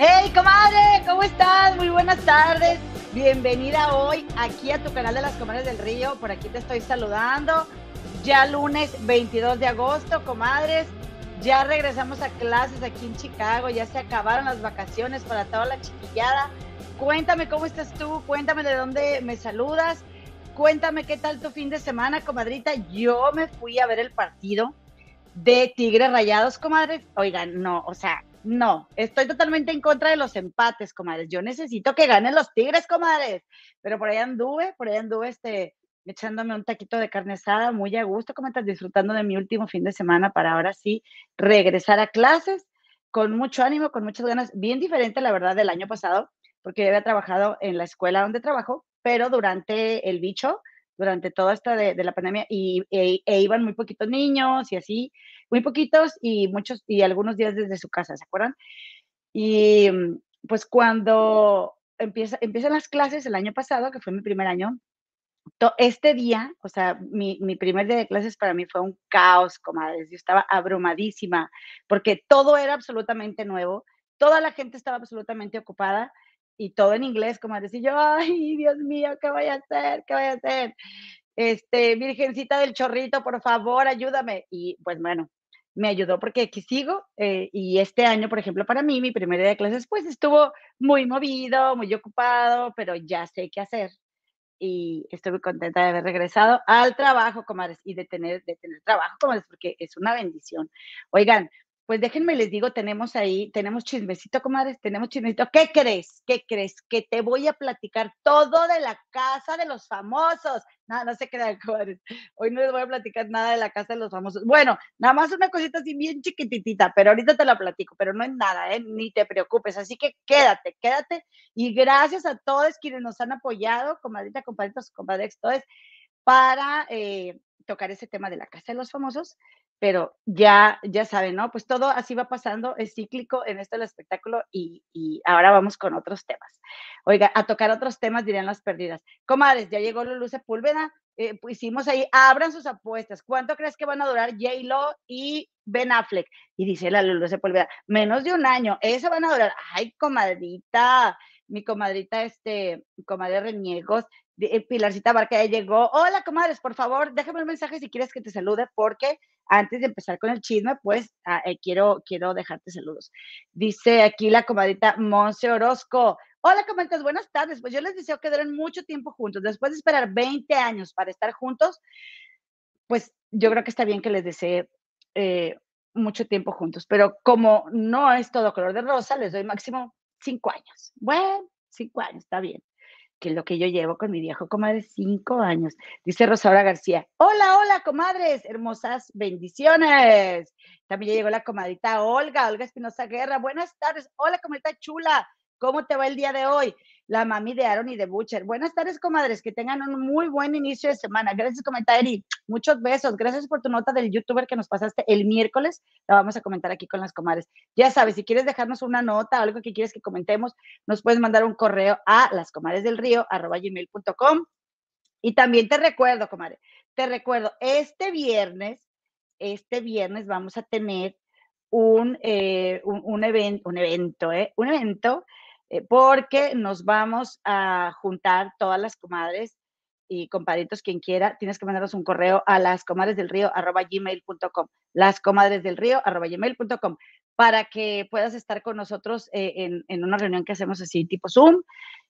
Hey, comadre, ¿cómo estás? Muy buenas tardes. Bienvenida hoy aquí a tu canal de las Comadres del Río. Por aquí te estoy saludando. Ya lunes 22 de agosto, comadres. Ya regresamos a clases aquí en Chicago. Ya se acabaron las vacaciones para toda la chiquillada. Cuéntame cómo estás tú. Cuéntame de dónde me saludas. Cuéntame qué tal tu fin de semana, comadrita. Yo me fui a ver el partido de Tigres Rayados, comadres. Oigan, no, o sea, no, estoy totalmente en contra de los empates, comadres. Yo necesito que ganen los Tigres, comadres. Pero por ahí anduve, por ahí anduve este, echándome un taquito de carne asada muy a gusto, como estás disfrutando de mi último fin de semana para ahora sí regresar a clases con mucho ánimo, con muchas ganas, bien diferente la verdad del año pasado, porque yo había trabajado en la escuela donde trabajo, pero durante el bicho, durante toda esta de, la pandemia y, e, e, iban muy poquitos niños y así, muy poquitos y muchos y algunos días desde su casa, ¿se acuerdan? Y pues cuando empieza, empiezan las clases el año pasado, que fue mi primer año, este día, o sea, mi, mi, primer día de clases para mí fue un caos, comadres. Yo estaba abrumadísima porque todo era absolutamente nuevo, toda la gente estaba absolutamente ocupada y todo en inglés, como decir yo, ay, Dios mío, ¿qué voy a hacer? ¿Qué voy a hacer? Este, Virgencita del Chorrito, por favor, ayúdame. Y pues bueno, me ayudó porque aquí sigo eh, y este año, por ejemplo, para mí, mi primer día de clases, pues estuvo muy movido, muy ocupado, pero ya sé qué hacer y estoy muy contenta de haber regresado al trabajo, comadres, y de tener, de tener trabajo, comadres, porque es una bendición. Oigan, pues déjenme les digo, tenemos ahí, tenemos chismecito, comadres, tenemos chismecito. ¿Qué crees? ¿Qué crees? Que te voy a platicar todo de la casa de los famosos. No, no se quedan, comadres. Hoy no les voy a platicar nada de la casa de los famosos. Bueno, nada más una cosita así bien chiquititita, pero ahorita te la platico, pero no es nada, ¿eh? Ni te preocupes. Así que quédate, quédate. Y gracias a todos quienes nos han apoyado, comadrita, compadritos, compadres, todos, para eh, tocar ese tema de la casa de los famosos pero ya, ya saben, ¿no? Pues todo así va pasando, es cíclico en esto del espectáculo y, ahora vamos con otros temas. Oiga, a tocar otros temas dirían las perdidas. Comadres, ya llegó Lulu Sepúlveda, eh, pusimos ahí, abran sus apuestas. ¿Cuánto crees que van a durar J-Lo y Ben Affleck? Y dice la Lulu Sepúlveda, menos de un año, eso van a durar. Ay, comadrita, mi comadrita, este, comadre Reñegos, eh, Pilarcita Barca ya llegó. Hola, comadres, por favor, déjame un mensaje si quieres que te salude, porque antes de empezar con el chisme, pues ah, eh, quiero, quiero dejarte saludos. Dice aquí la comadita Monse Orozco. Hola, comadres, buenas tardes. Pues yo les deseo que mucho tiempo juntos. Después de esperar 20 años para estar juntos, pues yo creo que está bien que les desee eh, mucho tiempo juntos. Pero como no es todo color de rosa, les doy máximo cinco años. Bueno, cinco años, está bien que es lo que yo llevo con mi viejo comadre, cinco años. Dice Rosaura García, hola, hola, comadres, hermosas bendiciones. También llegó la comadita Olga, Olga Espinosa Guerra, buenas tardes, hola, comadita chula, ¿cómo te va el día de hoy? La mami de Aaron y de Butcher. Buenas tardes, comadres, que tengan un muy buen inicio de semana. Gracias, Eri. Muchos besos. Gracias por tu nota del youtuber que nos pasaste el miércoles. La vamos a comentar aquí con las comadres. Ya sabes, si quieres dejarnos una nota algo que quieres que comentemos, nos puedes mandar un correo a lascomadresdelrío.com. Y también te recuerdo, comadre, te recuerdo, este viernes, este viernes vamos a tener un, eh, un, evento, un evento, ¿eh? Un evento eh, porque nos vamos a juntar todas las comadres y compadritos, quien quiera, tienes que mandarnos un correo a las comadres del arroba gmail.com, las comadres para que puedas estar con nosotros eh, en, una reunión que hacemos así tipo Zoom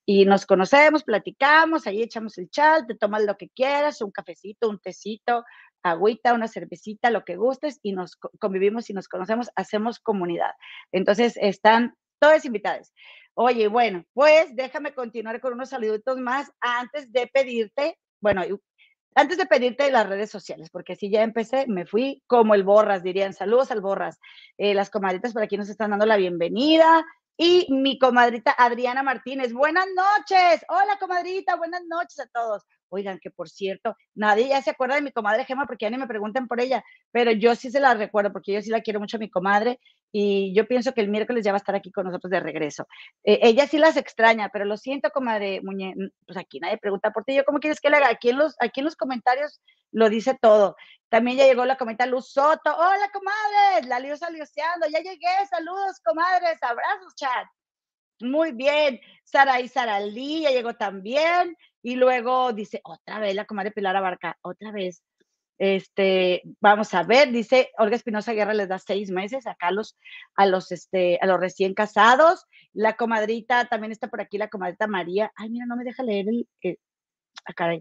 y nos conocemos, platicamos, ahí echamos el chat, te tomas lo que quieras, un cafecito, un tecito, agüita, una cervecita, lo que gustes y nos convivimos y nos conocemos, hacemos comunidad. Entonces están todas invitadas. Oye, bueno, pues déjame continuar con unos saluditos más antes de pedirte, bueno, antes de pedirte las redes sociales, porque si ya empecé, me fui como el Borras, dirían. Saludos al Borras. Eh, las comadritas por aquí nos están dando la bienvenida. Y mi comadrita Adriana Martínez, buenas noches. Hola, comadrita, buenas noches a todos. Oigan, que por cierto, nadie ya se acuerda de mi comadre Gema porque ya ni me preguntan por ella, pero yo sí se la recuerdo porque yo sí la quiero mucho a mi comadre y yo pienso que el miércoles ya va a estar aquí con nosotros de regreso. Eh, ella sí las extraña, pero lo siento, comadre Muñe, pues aquí nadie pregunta por ti. ¿Yo cómo quieres que le haga? Aquí en los, aquí en los comentarios lo dice todo. También ya llegó la comenta Luz Soto. Hola, comadres, la Lio salioseando. Ya llegué, saludos, comadres, abrazos, chat. Muy bien. Sara y Sara Lee ya llegó también. Y luego dice, otra vez la comadre Pilar Abarca, otra vez. Este, vamos a ver, dice Olga Espinosa Guerra les da seis meses acá a los, a los, este, a los recién casados. La comadrita también está por aquí, la comadrita María. Ay, mira, no me deja leer el, acá, ah,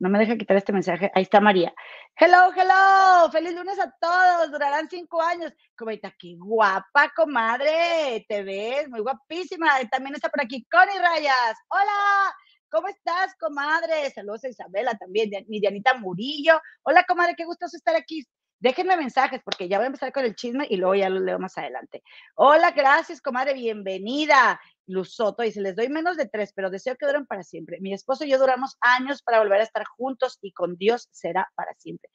no me deja quitar este mensaje. Ahí está María. Hello, hello. Feliz lunes a todos. Durarán cinco años. Comadrita, qué guapa, comadre. Te ves muy guapísima. También está por aquí Connie Rayas. Hola. ¿Cómo estás, comadre? Saludos a Isabela también, mi Dianita Murillo. Hola, comadre, qué gustoso estar aquí. Déjenme mensajes porque ya voy a empezar con el chisme y luego ya lo leo más adelante. Hola, gracias, comadre, bienvenida. Luz Soto dice, les doy menos de tres, pero deseo que duren para siempre. Mi esposo y yo duramos años para volver a estar juntos y con Dios será para siempre.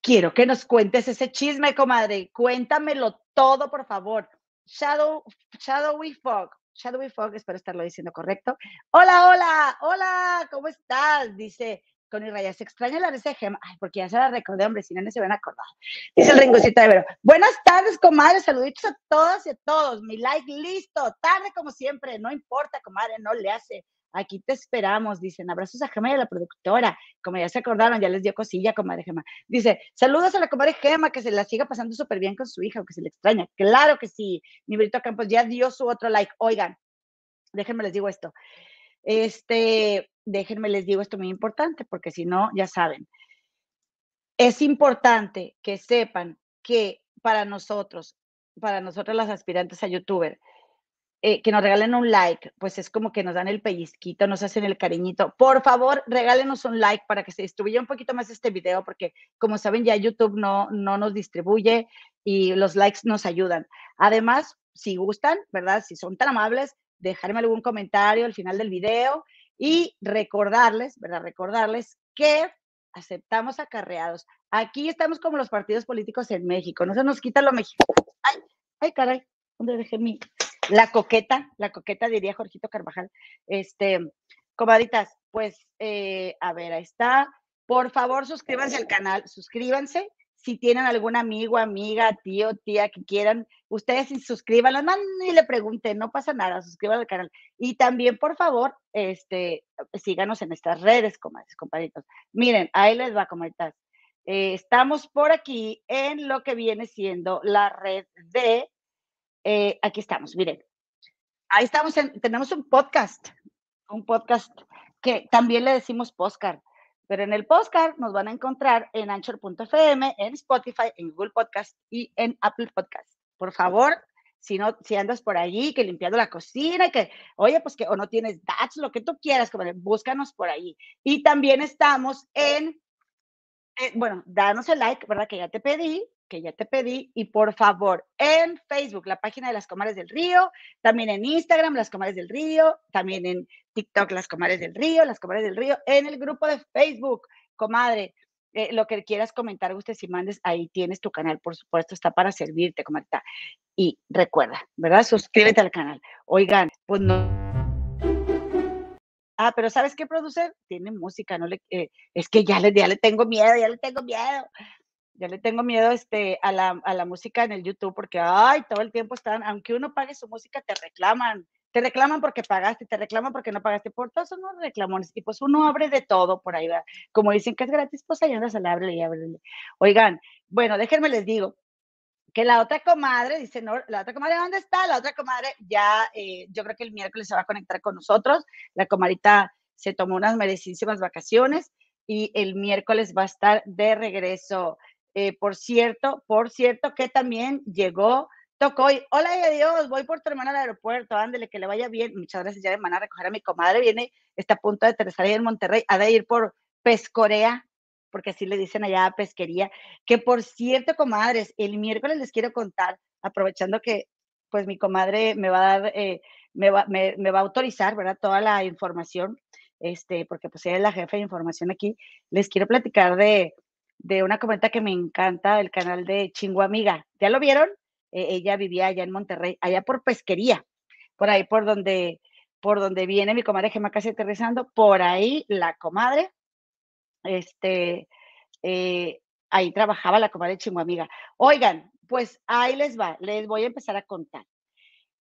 Quiero que nos cuentes ese chisme, comadre. Cuéntamelo todo, por favor. Shadow, Shadowy Fog. Shadowy Fog, espero estarlo diciendo correcto. Hola, hola, hola, ¿cómo estás? Dice Connie Raya, se extraña la risa de Gema. Porque ya se la recordé, hombre, si no, no se van a acordar. Dice el ringocito de Vero. Buenas tardes, comadre, saluditos a todas y a todos. Mi like listo, tarde como siempre, no importa, comadre, no le hace. Aquí te esperamos, dicen. Abrazos a Gema y a la productora. Como ya se acordaron, ya les dio cosilla, comadre Gema. Dice, saludos a la comadre Gema, que se la siga pasando súper bien con su hija, que se le extraña. Claro que sí. Mi Brito Campos ya dio su otro like. Oigan, déjenme les digo esto. Este, déjenme les digo esto muy importante, porque si no, ya saben. Es importante que sepan que para nosotros, para nosotros las aspirantes a youtuber, eh, que nos regalen un like, pues es como que nos dan el pellizquito, nos hacen el cariñito. Por favor, regálenos un like para que se distribuya un poquito más este video, porque como saben ya YouTube no, no nos distribuye y los likes nos ayudan. Además, si gustan, ¿verdad? Si son tan amables, dejarme algún comentario al final del video y recordarles, ¿verdad? Recordarles que aceptamos acarreados. Aquí estamos como los partidos políticos en México, no se nos quita lo mexicano. Ay, ay, caray, ¿dónde dejé mi, la coqueta, la coqueta diría Jorgito Carvajal. Este, comadritas, pues, eh, a ver, ahí está. Por favor, suscríbanse al canal, suscríbanse. Si tienen algún amigo, amiga, tío, tía que quieran, ustedes suscríbanlo, no, ni le pregunten, no pasa nada, suscríbanse al canal. Y también, por favor, este, síganos en estas redes, comadres, compadritos. Miren, ahí les va, comadritas. Eh, estamos por aquí en lo que viene siendo la red de eh, aquí estamos, miren. Ahí estamos, tenemos un podcast, un podcast que también le decimos postcard, pero en el postcard nos van a encontrar en anchor.fm, en Spotify, en Google Podcast y en Apple Podcast. Por favor, si no, si andas por allí, que limpiando la cocina que, oye, pues que o no tienes datos, lo que tú quieras, búscanos por ahí. Y también estamos en, eh, bueno, danos el like, ¿verdad? Que ya te pedí, que ya te pedí. Y por favor, en Facebook, la página de las Comares del Río, también en Instagram, las Comares del Río, también en TikTok, las Comares del Río, las Comares del Río, en el grupo de Facebook, comadre. Eh, lo que quieras comentar, usted si mandes, ahí tienes tu canal, por supuesto, está para servirte, comadre. Y recuerda, ¿verdad? Suscríbete al canal. Oigan, pues no. Ah, pero ¿sabes qué, producer? Tiene música, no le, eh, es que ya le, ya le tengo miedo, ya le tengo miedo. Ya le tengo miedo este, a, la, a la música en el YouTube porque, ay, todo el tiempo están, aunque uno pague su música, te reclaman. Te reclaman porque pagaste, te reclaman porque no pagaste. Por todos son los reclamones. Y pues uno abre de todo por ahí, ¿verdad? Como dicen que es gratis, pues ahí andas al abre y abre. Oigan, bueno, déjenme les digo que la otra comadre, dice, no, la otra comadre, ¿dónde está? La otra comadre ya, eh, yo creo que el miércoles se va a conectar con nosotros. La comadita se tomó unas merecidísimas vacaciones y el miércoles va a estar de regreso. Eh, por cierto, por cierto que también llegó Tocoy. Hola y adiós, voy por tu hermana al aeropuerto, ándele, que le vaya bien. Muchas gracias, ya van a recoger a mi comadre, viene, está a punto de aterrizar ahí en Monterrey, ha de ir por Pescorea, porque así le dicen allá a pesquería. Que por cierto, comadres, el miércoles les quiero contar, aprovechando que pues mi comadre me va a dar, eh, me, va, me, me va a autorizar, ¿verdad? Toda la información. este, porque pues ella es la jefa de información aquí, les quiero platicar de, de una comenta que me encanta, el canal de Chingo Amiga. ¿Ya lo vieron? Eh, ella vivía allá en Monterrey, allá por pesquería, por ahí por donde, por donde viene mi comadre Gemma casi aterrizando, por ahí la comadre, este, eh, ahí trabajaba la comadre Chingo Amiga. Oigan, pues ahí les va, les voy a empezar a contar.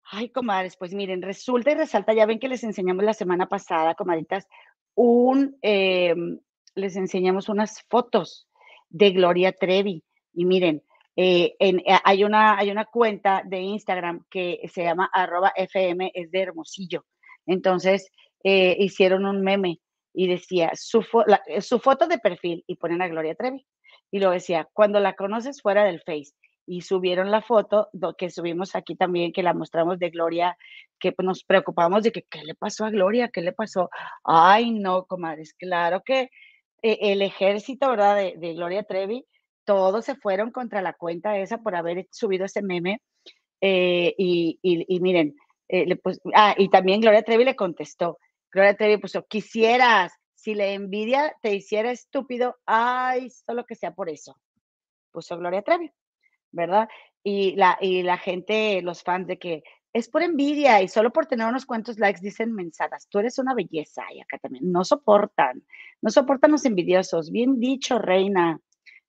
Ay, comadres, pues miren, resulta y resalta, ya ven que les enseñamos la semana pasada, comadritas, un, em, les enseñamos unas fotos de Gloria Trevi. Y miren, eh, en, eh, hay, una, hay una cuenta de Instagram que se llama arroba FM, es de Hermosillo. Entonces, eh, hicieron un meme y decía su, su foto de perfil y ponen a Gloria Trevi. Y lo decía, cuando la conoces fuera del Face y subieron la foto que subimos aquí también, que la mostramos de Gloria, que nos preocupamos de que, ¿qué le pasó a Gloria? ¿Qué le pasó? Ay, no, comadres, claro que eh, el ejército, ¿verdad? De, Gloria Trevi, todos se fueron contra la cuenta esa por haber subido ese meme. Eh, y, y, miren, eh, pues, ah, y también Gloria Trevi le contestó. Gloria Trevi puso, quisieras, si le envidia te hiciera estúpido, ay, solo que sea por eso. Puso Gloria Trevi. ¿verdad? Y la, y la gente, los fans de que es por envidia y solo por tener unos cuantos likes dicen mensadas, tú eres una belleza y acá también, no soportan, no soportan los envidiosos, bien dicho, reina.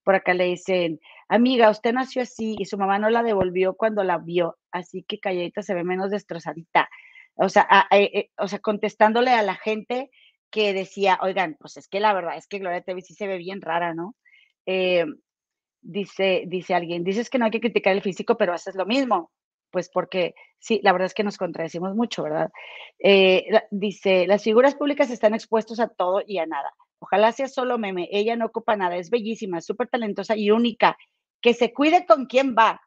Por acá le dicen, amiga, usted nació así y su mamá no la devolvió cuando la vio, así que calladita se ve menos destrozadita. O sea, eh, o sea, contestándole a la gente que decía, oigan, pues es que la verdad es que Gloria TV sí se ve bien rara, ¿no? Eh, dice, dice alguien, dices que no hay que criticar el físico, pero haces lo mismo. Pues porque sí, la verdad es que nos contradecimos mucho, ¿verdad? Eh, dice, las figuras públicas están expuestos a todo y a nada. Ojalá sea solo meme. Ella no ocupa nada, es bellísima, súper talentosa y única. Que se cuide con quién va.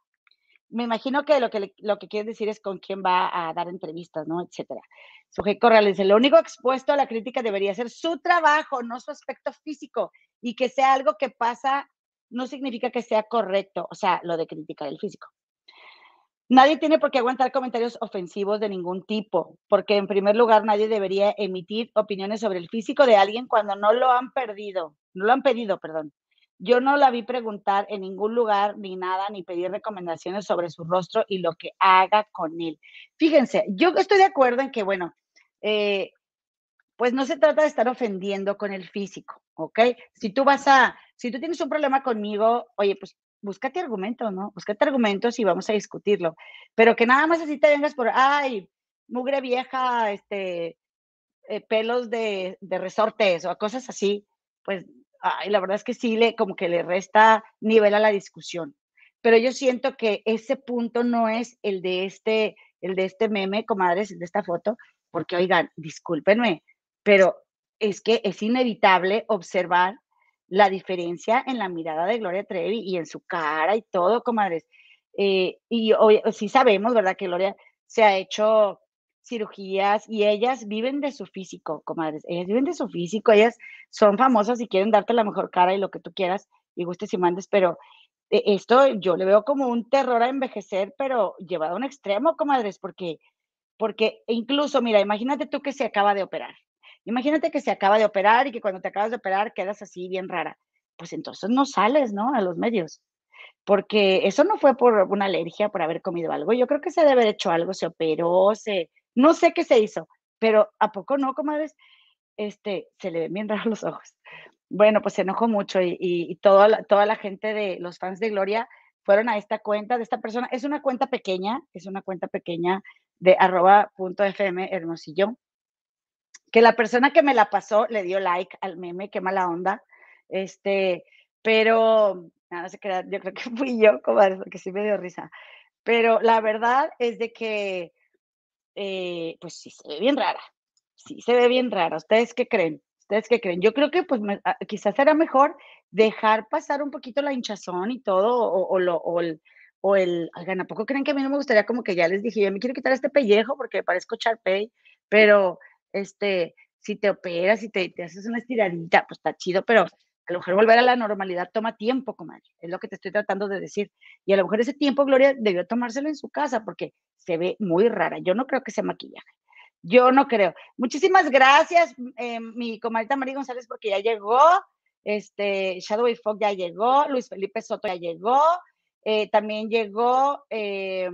Me imagino que lo que, lo que quiere decir es con quién va a dar entrevistas, ¿no? Etcétera. Suje Corral dice, lo único expuesto a la crítica debería ser su trabajo, no su aspecto físico, y que sea algo que pasa no significa que sea correcto, o sea, lo de criticar el físico. Nadie tiene por qué aguantar comentarios ofensivos de ningún tipo, porque en primer lugar nadie debería emitir opiniones sobre el físico de alguien cuando no lo han perdido, no lo han pedido, perdón. Yo no la vi preguntar en ningún lugar ni nada, ni pedir recomendaciones sobre su rostro y lo que haga con él. Fíjense, yo estoy de acuerdo en que, bueno, eh, pues no se trata de estar ofendiendo con el físico, ¿ok? Si tú vas a, si tú tienes un problema conmigo, oye, pues búscate argumentos, ¿no? Búscate argumentos y vamos a discutirlo. Pero que nada más así te vengas por, ay, mugre vieja, este, eh, pelos de, de, resortes o cosas así, pues, ay, la verdad es que sí le, como que le resta nivel a la discusión. Pero yo siento que ese punto no es el de este, el de este meme, comadres, de esta foto, porque oigan, discúlpenme, pero es que es inevitable observar la diferencia en la mirada de Gloria Trevi y en su cara y todo, comadres. Eh, y hoy, sí sabemos, ¿verdad? Que Gloria se ha hecho cirugías y ellas viven de su físico, comadres. Ellas viven de su físico, ellas son famosas y quieren darte la mejor cara y lo que tú quieras y gustes y mandes, pero eh, esto yo le veo como un terror a envejecer, pero llevado a un extremo, comadres, porque, porque incluso, mira, imagínate tú que se acaba de operar, Imagínate que se acaba de operar y que cuando te acabas de operar quedas así bien rara. Pues entonces no sales, ¿no? A los medios. Porque eso no fue por una alergia, por haber comido algo. Yo creo que se debe haber hecho algo, se operó, se, no sé qué se hizo, pero ¿a poco no, comadres? Este, se le ven bien raros los ojos. Bueno, pues se enojó mucho y, y, toda, la, toda la gente de los fans de Gloria fueron a esta cuenta de esta persona. Es una cuenta pequeña, es una cuenta pequeña de arroba punto fm hermosillo que la persona que me la pasó le dio like al meme, qué mala onda. Este, pero nada, se queda, yo creo que fui yo, comadre, porque sí me dio risa. Pero la verdad es de que, eh, pues sí, se ve bien rara. Sí, se ve bien rara. ¿Ustedes qué creen? ¿Ustedes qué creen? Yo creo que pues ah, quizás será mejor dejar pasar un poquito la hinchazón y todo, o, lo, o el, o el, ¿a poco creen que a mí no me gustaría como que ya les dije, yo me quiero quitar este pellejo porque parezco Charpey, pero este, si te operas, si te, te haces una estiradita, pues está chido, pero a lo mejor volver a la normalidad toma tiempo, comadre, es lo que te estoy tratando de decir. Y a lo mejor ese tiempo Gloria debió tomárselo en su casa porque se ve muy rara. Yo no creo que sea maquillaje. Yo no creo. Muchísimas gracias, eh, mi comadita María González, porque ya llegó. Este, Shadow Fog ya llegó, Luis Felipe Soto ya llegó, eh, también llegó, eh,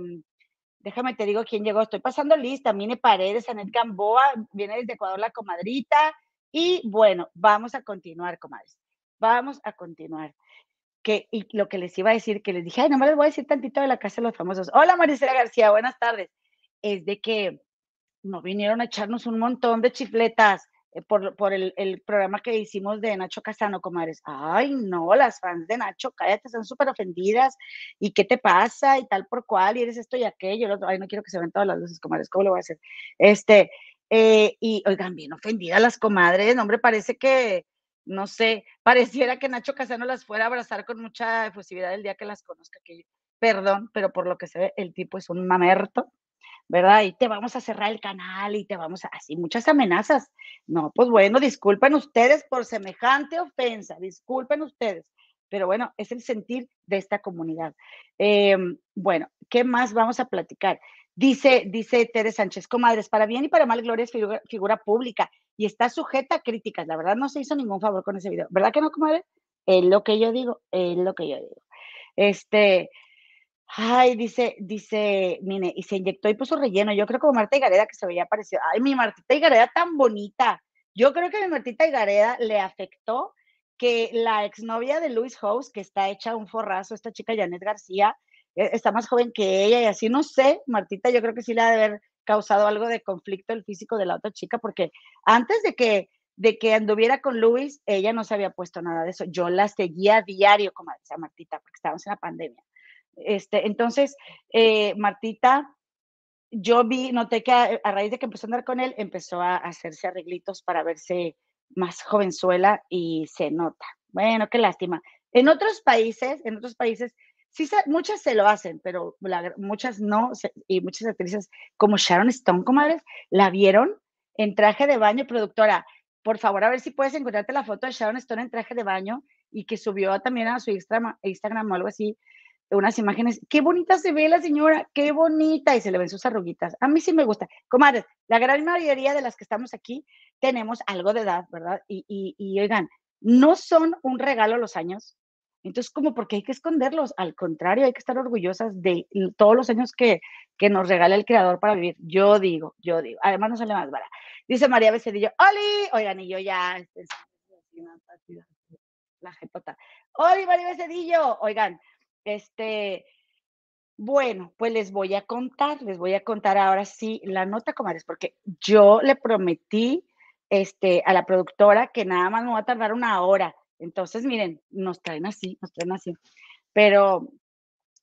déjame te digo quién llegó, estoy pasando lista, Mine Paredes, Anet Gamboa, viene desde Ecuador la comadrita, y bueno, vamos a continuar, comadres, vamos a continuar. Que, y lo que les iba a decir, que les dije, ay, no me les voy a decir tantito de la casa de los famosos. Hola, Maricela García, buenas tardes. Es de que no vinieron a echarnos un montón de chifletas por, por el, programa que hicimos de Nacho Casano, comadres. Ay, no, las fans de Nacho, cállate, están súper ofendidas. ¿Y qué te pasa? Y tal por cual, y eres esto y aquello. Ay, no quiero que se ven todas las luces, comadres, ¿cómo lo voy a hacer? Este, eh, y oigan, bien ofendidas las comadres, hombre, parece que, no sé, pareciera que Nacho Casano las fuera a abrazar con mucha efusividad el día que las conozca. Que, perdón, pero por lo que se ve, el tipo es un mamerto ¿verdad? Y te vamos a cerrar el canal y te vamos a, así, muchas amenazas. No, pues bueno, disculpen ustedes por semejante ofensa, disculpen ustedes, pero bueno, es el sentir de esta comunidad. Em, bueno, ¿qué más vamos a platicar? Dice, dice Tere Sánchez, comadres, para bien y para mal, Gloria es figura, figura, pública y está sujeta a críticas. La verdad no se hizo ningún favor con ese video. ¿Verdad que no, comadre? Es lo que yo digo, es lo que yo digo. Este, Ay, dice, dice, mire, y se inyectó y puso relleno. Yo creo como Marta Higareda que se veía parecido. Ay, mi Martita Higareda tan bonita. Yo creo que mi Martita Higareda le afectó que la exnovia de Luis House, que está hecha un forrazo, esta chica Janet García, e, está más joven que ella y así, no sé, Martita, yo creo que sí le ha de haber causado algo de conflicto el físico de la otra chica, porque antes de que, de que anduviera con Luis, ella no se había puesto nada de eso. Yo la seguía a diario, como decía Martita, porque estábamos en la pandemia. Este, entonces, eh, Martita, yo vi, noté que a, raíz de que empezó a andar con él, empezó a hacerse arreglitos para verse más jovenzuela y se nota. Bueno, qué lástima. En otros países, en otros países, sí, muchas se lo hacen, pero muchas no, y muchas actrices como Sharon Stone, comadres, la vieron en traje de baño, productora. Por favor, a ver si puedes encontrarte la foto de Sharon Stone en traje de baño y que subió también a su Instagram, Instagram o algo así, unas imágenes, qué bonita se ve la señora, qué bonita, y se le ven sus arruguitas. A mí sí me gusta. Comadres, la gran mayoría de las que estamos aquí tenemos algo de edad, ¿verdad? Y, y, oigan, no son un regalo los años. Entonces, como porque hay que esconderlos, al contrario, hay que estar orgullosas de todos los años que, que nos regala el creador para vivir. Yo digo, yo digo, además no sale más barato. Dice María Becedillo, ¡Oli! Oigan, y yo ya, este, la jetota. ¡Oli, María Becedillo! Oigan, este, bueno, pues les voy a contar, les voy a contar ahora sí la nota, comadres, porque yo le prometí este, a la productora que nada más me va a tardar una hora. Entonces, miren, nos traen así, nos traen así. Pero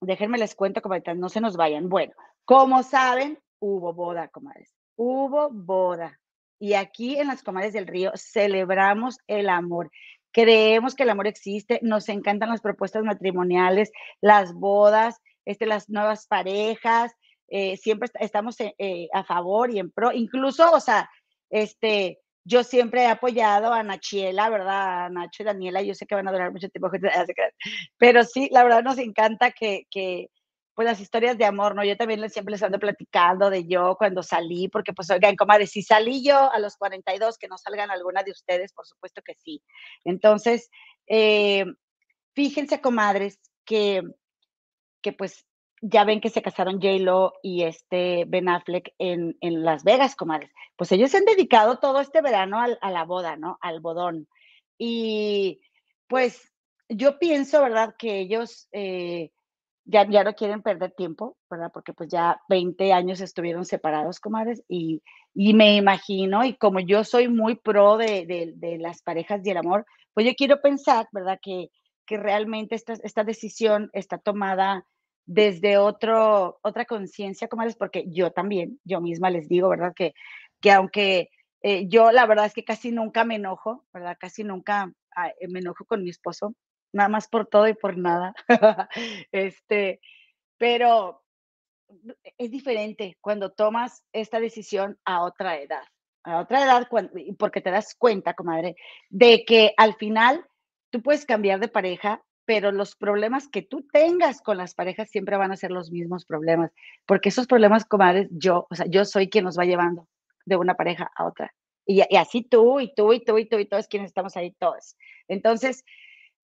déjenme les cuento, comadres, no se nos vayan. Bueno, como saben, hubo boda, comadres. Hubo boda. Y aquí en las comadres del río celebramos el amor creemos que el amor existe, nos encantan las propuestas matrimoniales, las bodas, este, las nuevas parejas, eh, siempre estamos eh, eh, a favor y en pro, incluso, o sea, este, yo siempre he apoyado a Nachiela, ¿verdad? A Nacho y Daniela, yo sé que van a durar mucho tiempo, pero sí, la verdad nos encanta que, que pues las historias de amor, ¿no? Yo también siempre les ando platicando de yo cuando salí, porque pues oigan, comadre, si salí yo a los 42, que no salgan alguna de ustedes, por supuesto que sí. Entonces, eh, fíjense, comadres, que, que pues ya ven que se casaron J-Lo y este Ben Affleck en, en, Las Vegas, comadres. Pues ellos se han dedicado todo este verano a la boda, ¿no? Al bodón. Y pues yo pienso, ¿verdad? Que ellos... Eh, ya, ya no quieren perder tiempo, ¿verdad? Porque pues ya 20 años estuvieron separados, comadres, y, y me imagino, y como yo soy muy pro de, de, de, las parejas y el amor, pues yo quiero pensar, ¿verdad? Que, que realmente esta, esta decisión está tomada desde otro, otra conciencia, comadres, porque yo también, yo misma les digo, ¿verdad? Que, que aunque eh, yo la verdad es que casi nunca me enojo, ¿verdad? Casi nunca ah, me enojo con mi esposo, nada más por todo y por nada. este, pero es diferente cuando tomas esta decisión a otra edad, a otra edad, porque te das cuenta, comadre, de que al final tú puedes cambiar de pareja, pero los problemas que tú tengas con las parejas siempre van a ser los mismos problemas, porque esos problemas, comadre, yo, o sea, yo soy quien los va llevando. de una pareja a otra. Y, así tú, y tú, y tú, y tú, y todos quienes estamos ahí, todos. Entonces,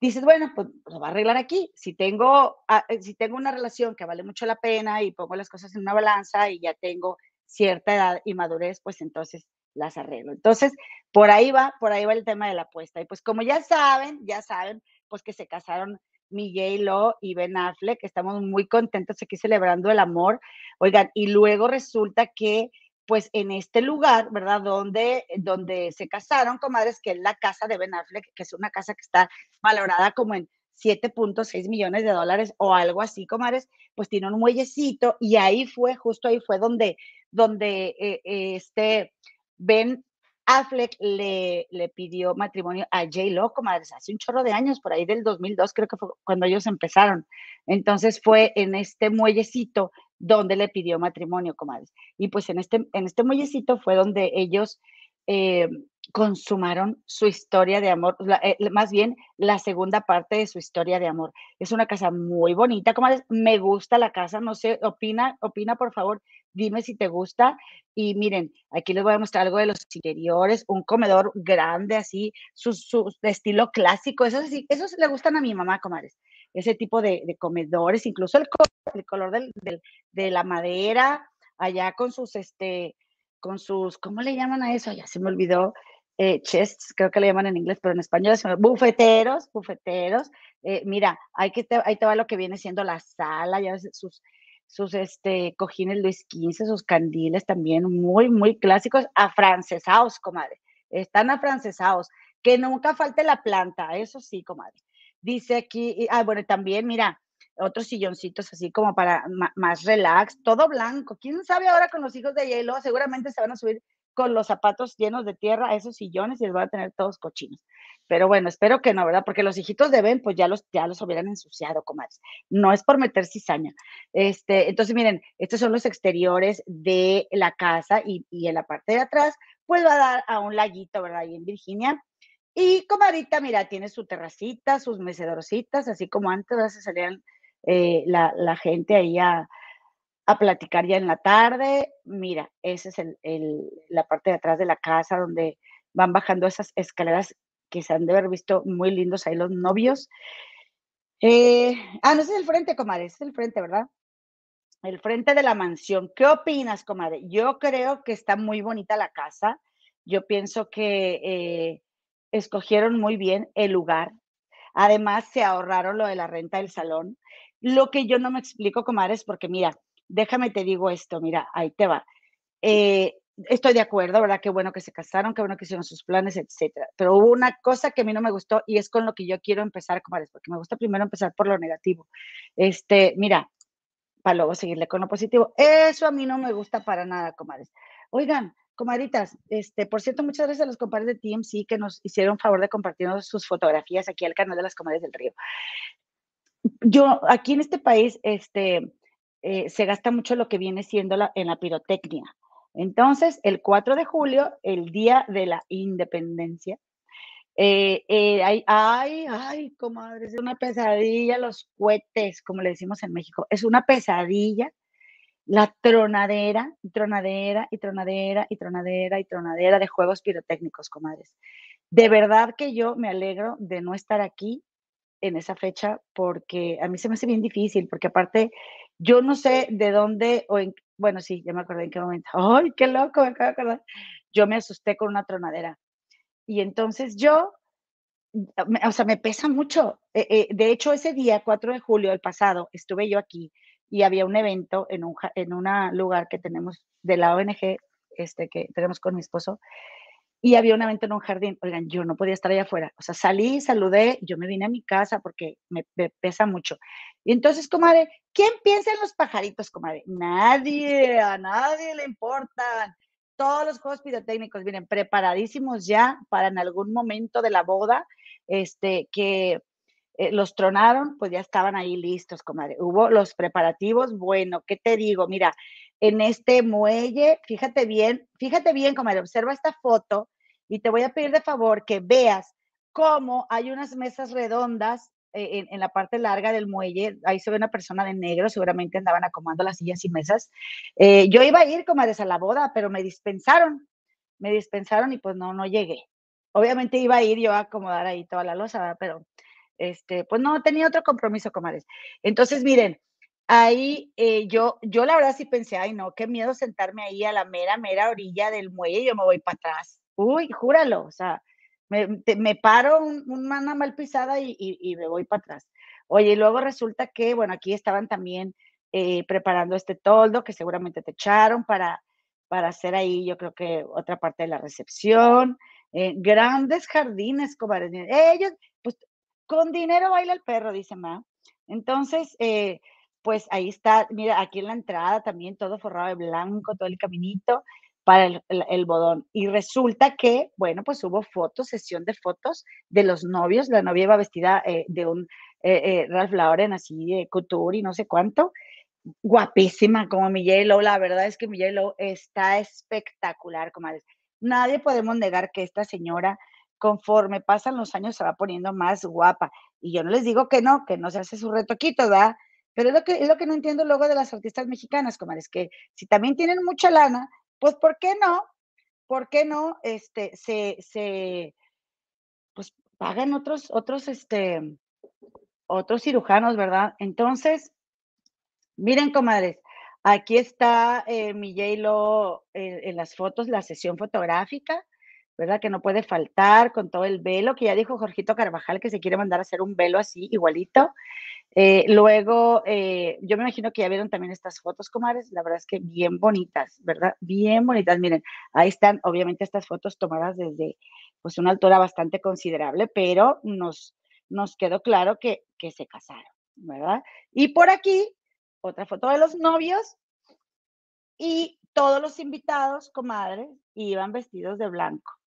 dices, bueno, pues lo va a arreglar aquí. Si tengo, ah, eh, si tengo una relación que vale mucho la pena y pongo las cosas en una balanza y ya tengo cierta edad y madurez, pues entonces las arreglo. Entonces, por ahí va, por ahí va el tema de la apuesta. Y pues como ya saben, ya saben, pues que se casaron Miguel Lo y Ben Affleck, estamos muy contentos aquí celebrando el amor. Oigan, y luego resulta que pues en este lugar, ¿verdad? Donde, donde se casaron, comadres, que es la casa de Ben Affleck, que es una casa que está valorada como en 7.6 millones de dólares o algo así, comadres, pues tiene un muellecito y ahí fue, justo ahí fue donde, donde eh, este Ben Affleck le, le pidió matrimonio a J. Lo, comadres, hace un chorro de años, por ahí del 2002, creo que fue cuando ellos empezaron. Entonces fue en este muellecito donde le pidió matrimonio, comadres. Y pues en este, en este muellecito fue donde ellos eh, consumaron su historia de amor, eh, más bien la segunda parte de su historia de amor. Es una casa muy bonita, comadres. Me gusta la casa, no sé, opina, opina por favor, dime si te gusta. Y miren, aquí les voy a mostrar algo de los interiores, un comedor grande así, su, su estilo clásico, eso sí, esos le gustan a mi mamá, comadres ese tipo de, comedores, incluso el, color del, de la madera, allá con sus, este, con sus, ¿cómo le llaman a eso? Ya se me olvidó, eh, chests, creo que le llaman en inglés, pero en español es bufeteros, bufeteros. Eh, mira, hay que ahí te va lo que viene siendo la sala, ya sus, sus este, cojines Luis XV, sus candiles también muy, muy clásicos, afrancesados, comadre. Están afrancesados. Que nunca falte la planta, eso sí, comadre. Dice aquí, ah, bueno, también, mira, otros silloncitos así como para más relax, todo blanco. ¿Quién sabe ahora con los hijos de hielo? Seguramente se van a subir con los zapatos llenos de tierra a esos sillones y los van a tener todos cochinos. Pero bueno, espero que no, ¿verdad? Porque los hijitos de Ben, pues ya los, ya los hubieran ensuciado, comadres. No es por meter cizaña. Este, entonces, miren, estos son los exteriores de la casa y, y en la parte de atrás, pues va a dar a un laguito, ¿verdad? Ahí en Virginia. Y comadita, mira, tiene su terracita, sus mecedorcitas, así como antes se salían eh, la, gente ahí a, platicar ya en la tarde. Mira, esa es el, la parte de atrás de la casa donde van bajando esas escaleras que se han de haber visto muy lindos ahí los novios. Eh, ah, no, ese es el frente, comadre, ese es el frente, ¿verdad? El frente de la mansión. ¿Qué opinas, comadre? Yo creo que está muy bonita la casa. Yo pienso que eh, escogieron muy bien el lugar. Además, se ahorraron lo de la renta del salón. Lo que yo no me explico, comadres, porque mira, déjame te digo esto, mira, ahí te va. Eh, estoy de acuerdo, ¿verdad? Qué bueno que se casaron, qué bueno que hicieron sus planes, etcétera. Pero hubo una cosa que a mí no me gustó y es con lo que yo quiero empezar, comadres, porque me gusta primero empezar por lo negativo. Este, mira, para luego seguirle con lo positivo. Eso a mí no me gusta para nada, comadres. Oigan, Comaditas, este, por cierto, muchas gracias a los compadres de TMC que nos hicieron favor de compartirnos sus fotografías aquí al canal de las comadres del río. Yo, aquí en este país, este, eh, se gasta mucho lo que viene siendo la, en la pirotecnia. Entonces, el 4 de julio, el día de la independencia, eh, eh, ay, ay, ay, es una pesadilla los cohetes, como le decimos en México. Es una pesadilla la tronadera, tronadera y tronadera y tronadera y tronadera de juegos pirotécnicos, comadres. De verdad que yo me alegro de no estar aquí en esa fecha porque a mí se me hace bien difícil, porque aparte yo no sé de dónde o en, bueno, sí, ya me acordé en qué momento. ¡Ay, qué loco! Me acabo de acordar. Yo me asusté con una tronadera. Y entonces yo, o sea, me pesa mucho. Eh, eh, de hecho, ese día, 4 de julio del pasado, estuve yo aquí y había un evento en un en una lugar que tenemos de la ONG este, que tenemos con mi esposo y había un evento en un jardín. Oigan, yo no podía estar allá afuera. O sea, salí, saludé, yo me vine a mi casa porque me, pesa mucho. Y entonces, comadre, ¿quién piensa en los pajaritos, comadre? Nadie, a nadie le importan. Todos los juegos pirotécnicos vienen preparadísimos ya para en algún momento de la boda, este, que eh, los tronaron, pues ya estaban ahí listos, comadre. Hubo los preparativos, bueno, ¿qué te digo? Mira, en este muelle, fíjate bien, fíjate bien, comadre, observa esta foto y te voy a pedir de favor que veas cómo hay unas mesas redondas eh, en, la parte larga del muelle, ahí se ve una persona de negro, seguramente andaban acomodando las sillas y mesas. Eh, yo iba a ir, comadres, a la boda, pero me dispensaron me dispensaron y pues no, no llegué. Obviamente iba a ir yo a acomodar ahí toda la losa, pero este, pues no tenía otro compromiso, comadres. Entonces, miren, ahí eh, yo, yo la verdad sí pensé, ay no, qué miedo sentarme ahí a la mera, mera orilla del muelle, yo me voy para atrás. Uy, júralo, o sea, me, me paro un, una mal pisada y, y, me voy para atrás. Oye, y luego resulta que, bueno, aquí estaban también eh, preparando este toldo que seguramente te echaron para, para hacer ahí, yo creo que otra parte de la recepción. Eh, grandes jardines, comadres. Ellos, pues, con dinero baila el perro, dice Ma. Entonces, eh, pues ahí está, mira, aquí en la entrada también todo forrado de blanco, todo el caminito para el, bodón. Y resulta que, bueno, pues hubo fotos, sesión de fotos de los novios. La novia iba vestida eh, de un Ralph Lauren, así de couture y no sé cuánto. Guapísima como mi J-Lo. La verdad es que mi J-Lo está espectacular, comadres nadie podemos negar que esta señora, conforme pasan los años, se va poniendo más guapa. Y yo no les digo que no, que no se hace su retoquito, ¿verdad? Pero es lo que, es lo que no entiendo luego de las artistas mexicanas, es que si también tienen mucha lana, pues ¿por qué no? ¿Por qué no este, se, se pues pagan otros, otros, este, otros cirujanos, ¿verdad? Entonces, miren, comadres, Aquí está eh, mi J-Lo en las fotos, la sesión fotográfica, ¿verdad? Que no puede faltar con todo el velo, que ya dijo Jorgito Carvajal que se quiere mandar a hacer un velo así, igualito. Eh, luego, eh, yo me imagino que ya vieron también estas fotos, comadres, la verdad es que bien bonitas, ¿verdad? Bien bonitas. Miren, ahí están, obviamente, estas fotos tomadas desde pues una altura bastante considerable, pero nos, nos quedó claro que, que se casaron, ¿verdad? Y por aquí otra foto de los novios y todos los invitados, comadres, iban vestidos de blanco.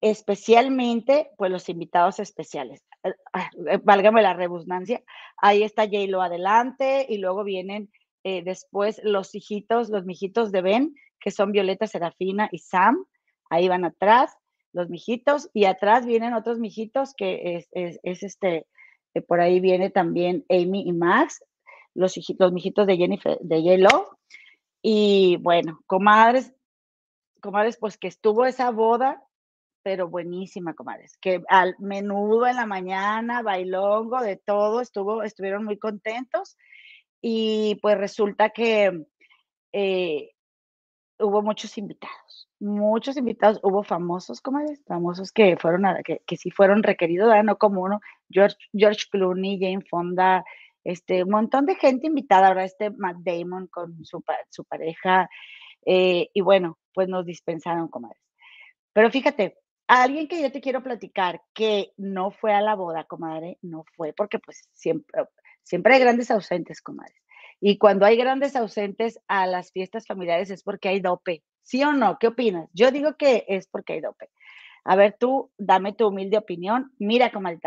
Especialmente, pues los invitados especiales. Eh, ah, eh, válgame la redundancia. Ahí está J-Lo adelante y luego vienen eh, después los hijitos, los mijitos de Ben, que son Violeta, Serafina y Sam. Ahí van atrás los mijitos y atrás vienen otros mijitos que es, es este, por ahí viene también Amy y Max los, hijitos, mijitos de Jennifer, de Yellow. Y bueno, comadres, comadres, pues que estuvo esa boda, pero buenísima, comadres, que al menudo en la mañana, bailongo, de todo, estuvo, estuvieron muy contentos. Y pues resulta que eh, hubo muchos invitados, muchos invitados, hubo famosos, comadres, famosos que fueron, que, que sí fueron requeridos, no como uno, George, George Clooney, Jane Fonda, este, un montón de gente invitada, ahora este Matt Damon con su, su pareja, eh, y bueno, pues nos dispensaron, comadres. Pero fíjate, alguien que yo te quiero platicar que no fue a la boda, comadre, no fue, porque pues siempre, siempre hay grandes ausentes, comadres. Y cuando hay grandes ausentes a las fiestas familiares es porque hay dope. ¿Sí o no? ¿Qué opinas? Yo digo que es porque hay dope. A ver, tú, dame tu humilde opinión. Mira, comadre,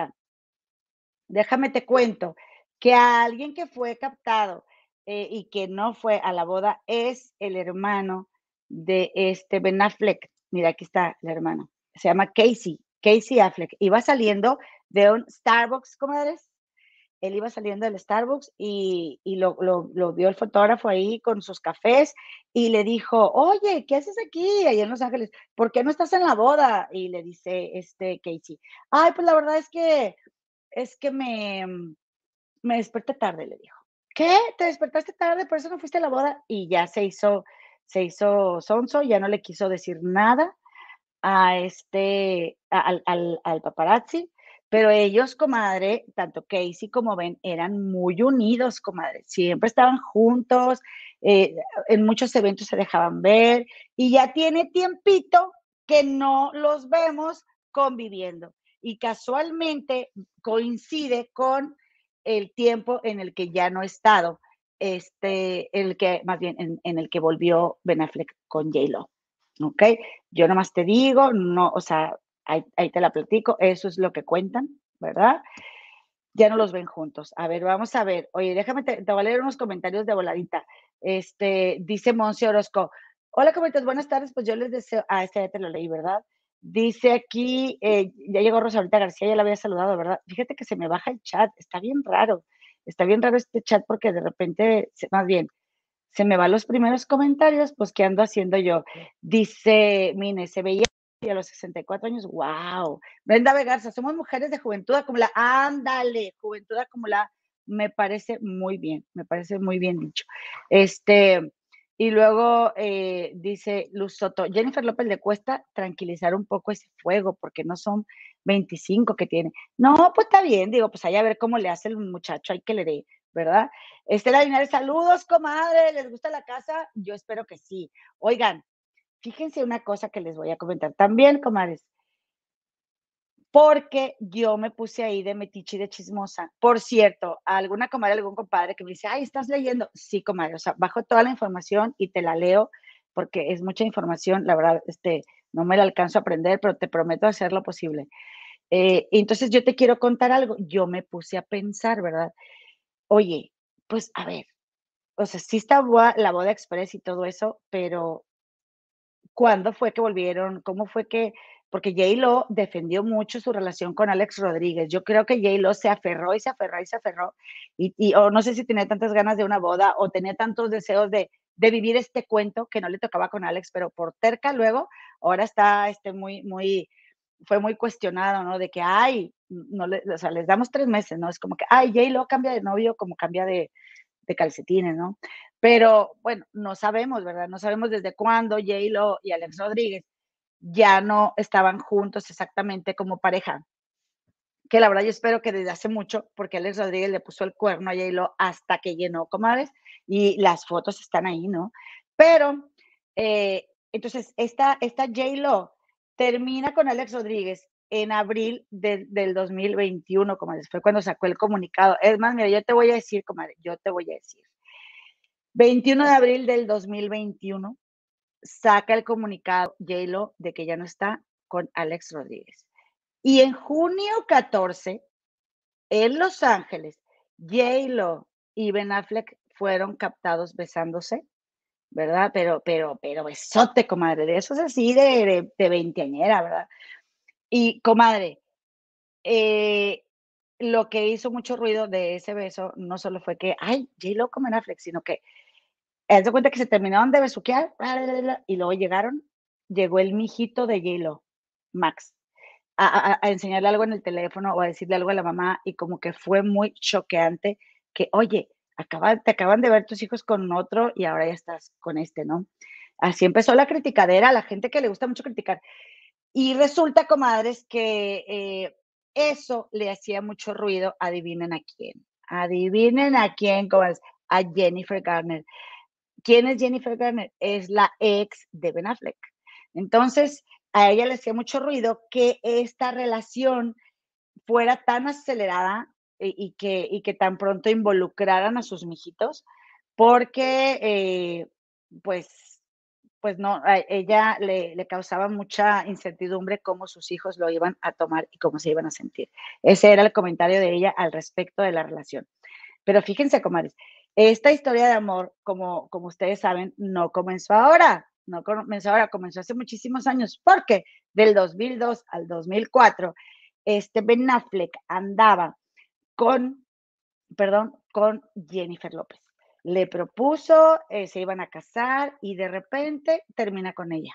déjame te cuento que a alguien que fue captado eh, y que no fue a la boda es el hermano de este Ben Affleck. Mira, aquí está el hermano. Se llama Casey, Casey Affleck. Iba saliendo de un Starbucks, comadres. Él iba saliendo del Starbucks y, lo, lo, vio el fotógrafo ahí con sus cafés y le dijo, oye, ¿qué haces aquí, ahí en Los Ángeles? ¿Por qué no estás en la boda? Y le dice este Casey, ay, pues la verdad es que, es que me, me desperté tarde, le dijo. ¿Qué? ¿Te despertaste tarde? ¿Por eso no fuiste a la boda? Y ya se hizo, se hizo sonso, ya no le quiso decir nada a este, al, al, paparazzi, pero ellos, comadre, tanto Casey como Ben, eran muy unidos, comadre, siempre estaban juntos, eh, en muchos eventos se dejaban ver y ya tiene tiempito que no los vemos conviviendo. Y casualmente coincide con el tiempo en el que ya no he estado, este, el que, más bien, en, el que volvió Ben Affleck con J-Lo. ¿Ok? Yo nomás te digo, no, o sea, ahí, te la platico, eso es lo que cuentan, ¿verdad? Ya no los ven juntos. A ver, vamos a ver. Oye, déjame, te, voy a leer unos comentarios de voladita. Este, dice Monse Orozco. Hola, comentarios, buenas tardes. Pues yo les deseo, ah, este ya te lo leí, ¿verdad? Dice aquí, eh, ya llegó Rosalita García, ya la había saludado, ¿verdad? Fíjate que se me baja el chat, está bien raro, está bien raro este chat porque de repente, más bien, se me van los primeros comentarios, pues, ¿qué ando haciendo yo? Dice, mire, se veía a los 64 años, wow. Brenda Vegarza, somos mujeres de juventud acumulada. Ándale, juventud acumulada. Me parece muy bien, me parece muy bien dicho. Este, y luego eh, dice Luz Soto, Jennifer López le cuesta tranquilizar un poco ese fuego porque no son 25 que tiene. No, pues está bien, digo, pues allá a ver cómo le hace el muchacho, hay que le dé, ¿verdad? Estela Linares, saludos, comadre, ¿les gusta la casa? Yo espero que sí. Oigan, fíjense una cosa que les voy a comentar también, comadres. Porque yo me puse ahí de metiche y de chismosa. Por cierto, alguna comadre, algún compadre que me dice, ay, ¿estás leyendo? Sí, comadre, o sea, bajo toda la información y te la leo porque es mucha información, la verdad, este, no me la alcanzo a aprender, pero te prometo hacer lo posible. Eh, entonces yo te quiero contar algo. Yo me puse a pensar, ¿verdad? Oye, pues a ver, o sea, sí está la boda express y todo eso, pero ¿cuándo fue que volvieron? ¿Cómo fue que? Porque J-Lo defendió mucho su relación con Alex Rodríguez. Yo creo que J-Lo se aferró y se aferró y se aferró. Y, o no sé si tenía tantas ganas de una boda o tenía tantos deseos de, de vivir este cuento que no le tocaba con Alex, pero por terca luego, ahora está este, muy, muy, fue muy cuestionado, ¿no? De que, ay, no le, o sea, les damos tres meses, ¿no? Es como que, ay, J-Lo cambia de novio como cambia de, de calcetines, ¿no? Pero bueno, no sabemos, ¿verdad? No sabemos desde cuándo J-Lo y Alex Rodríguez ya no estaban juntos exactamente como pareja. Que la verdad yo espero que desde hace mucho, porque Alex Rodríguez le puso el cuerno a J-Lo hasta que llenó comadres y las fotos están ahí, ¿no? Pero, eh, entonces, esta, esta J-Lo termina con Alex Rodríguez en abril del 2021, comadre, fue cuando sacó el comunicado. Es más, mira, yo te voy a decir, comadre, yo te voy a decir. 21 de abril del 2021 saca el comunicado J-Lo de que ya no está con Alex Rodríguez. Y en junio 14, en Los Ángeles, J-Lo y Ben Affleck fueron captados besándose, ¿verdad? Pero, pero, pero besote, comadre, de eso es así de, de, veinteañera, ¿verdad? Y, comadre, eh, lo que hizo mucho ruido de ese beso no solo fue que, ay, J-Lo con Ben Affleck, sino que, de cuenta que se terminaron de besuquear, y luego llegaron, llegó el mijito de J-Lo, Max, a, a, enseñarle algo en el teléfono o a decirle algo a la mamá, y como que fue muy choqueante que, oye, te acaban de ver tus hijos con otro y ahora ya estás con este, ¿no? Así empezó la criticadera, la gente que le gusta mucho criticar. Y resulta, comadres, que eh, eso le hacía mucho ruido, adivinen a quién. Adivinen a quién, comadres, a Jennifer Garner. ¿Quién es Jennifer Garner? Es la ex de Ben Affleck. Entonces, a ella le hacía mucho ruido que esta relación fuera tan acelerada y, que, y que tan pronto involucraran a sus mijitos, porque eh, pues, pues no, a ella le, le, causaba mucha incertidumbre cómo sus hijos lo iban a tomar y cómo se iban a sentir. Ese era el comentario de ella al respecto de la relación. Pero fíjense, comadres, esta historia de amor, como, como ustedes saben, no comenzó ahora, no comenzó ahora, comenzó hace muchísimos años, porque del 2002 al 2004, este Ben Affleck andaba con, perdón, con Jennifer López. Le propuso, eh, se iban a casar y de repente termina con ella.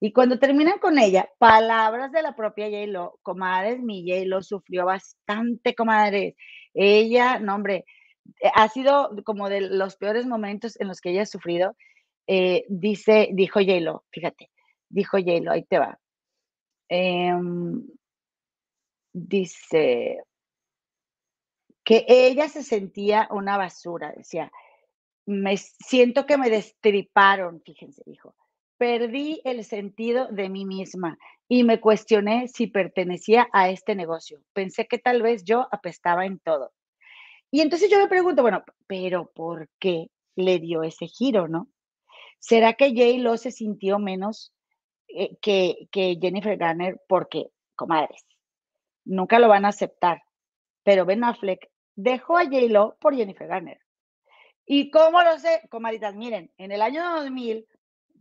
Y cuando terminan con ella, palabras de la propia J-Lo, comadres, mi J-Lo sufrió bastante, comadres. Ella, no hombre, eh, ha sido como de los peores momentos en los que ella ha sufrido. Eh, dice, dijo J-Lo, fíjate, dijo J-Lo, ahí te va. Em, dice, que ella se sentía una basura, decía, me siento que me destriparon, fíjense, dijo. Perdí el sentido de mí misma y me cuestioné si pertenecía a este negocio. Pensé que tal vez yo apestaba en todo. Y entonces yo me pregunto, bueno, pero ¿por qué le dio ese giro, no? ¿Será que J. Lo se sintió menos eh, que, que Jennifer Garner? Porque, comadres, nunca lo van a aceptar. Pero Ben Affleck dejó a J-Lo por Jennifer Garner. ¿Y cómo lo sé? Comaditas, miren, en el año 2000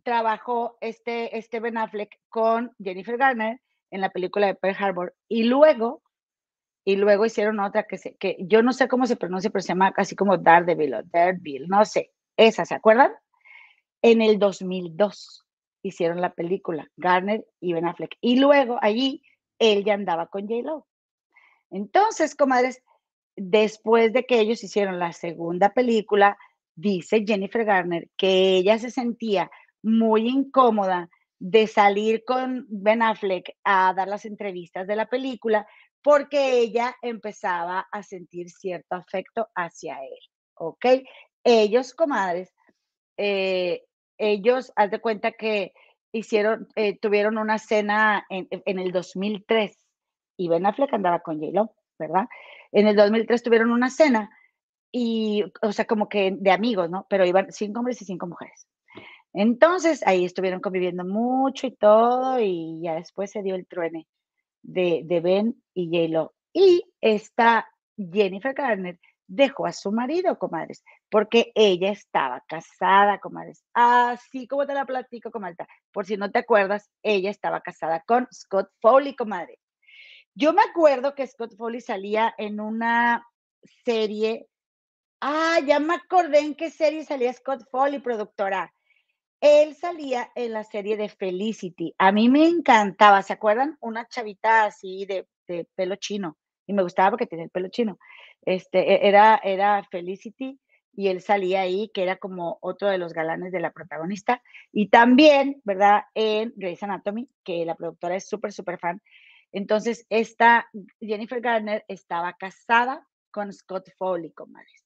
trabajó este, este Ben Affleck con Jennifer Garner en la película de Pearl Harbor y luego, y luego hicieron otra que, se, que yo no sé cómo se pronuncia, pero se llama así como Daredevil o Daredevil, no sé. esa, ¿se acuerdan? En el 2002 hicieron la película, Garner y Ben Affleck. Y luego allí él ya andaba con J-Lo. Entonces, comadres, después de que ellos hicieron la segunda película, dice Jennifer Garner que ella se sentía muy incómoda de salir con Ben Affleck a dar las entrevistas de la película porque ella empezaba a sentir cierto afecto hacia él, ¿ok? Ellos, comadres, eh, ellos, haz de cuenta que hicieron, eh, tuvieron una cena en, en, el 2003 y Ben Affleck andaba con j ¿verdad? En el 2003 tuvieron una cena y, o sea, como que de amigos, ¿no? Pero iban cinco hombres y cinco mujeres. Entonces, ahí estuvieron conviviendo mucho y todo, y ya después se dio el truene de, de Ben y J-Lo. Y esta Jennifer Garner dejó a su marido, comadres, porque ella estaba casada, comadres. Así como te la platico, comadre. Por si no te acuerdas, ella estaba casada con Scott Foley, comadre. Yo me acuerdo que Scott Foley salía en una serie. Ah, ya me acordé en qué serie salía Scott Foley, productora. Él salía en la serie de Felicity. A mí me encantaba, ¿se acuerdan? Una chavita así de, pelo chino. Y me gustaba porque tenía el pelo chino. Este, e, era, era Felicity y él salía ahí, que era como otro de los galanes de la protagonista. Y también, ¿verdad? En Grey's Anatomy, que la productora es súper, súper fan. Entonces, esta Jennifer Garner estaba casada con Scott Foley, comadres.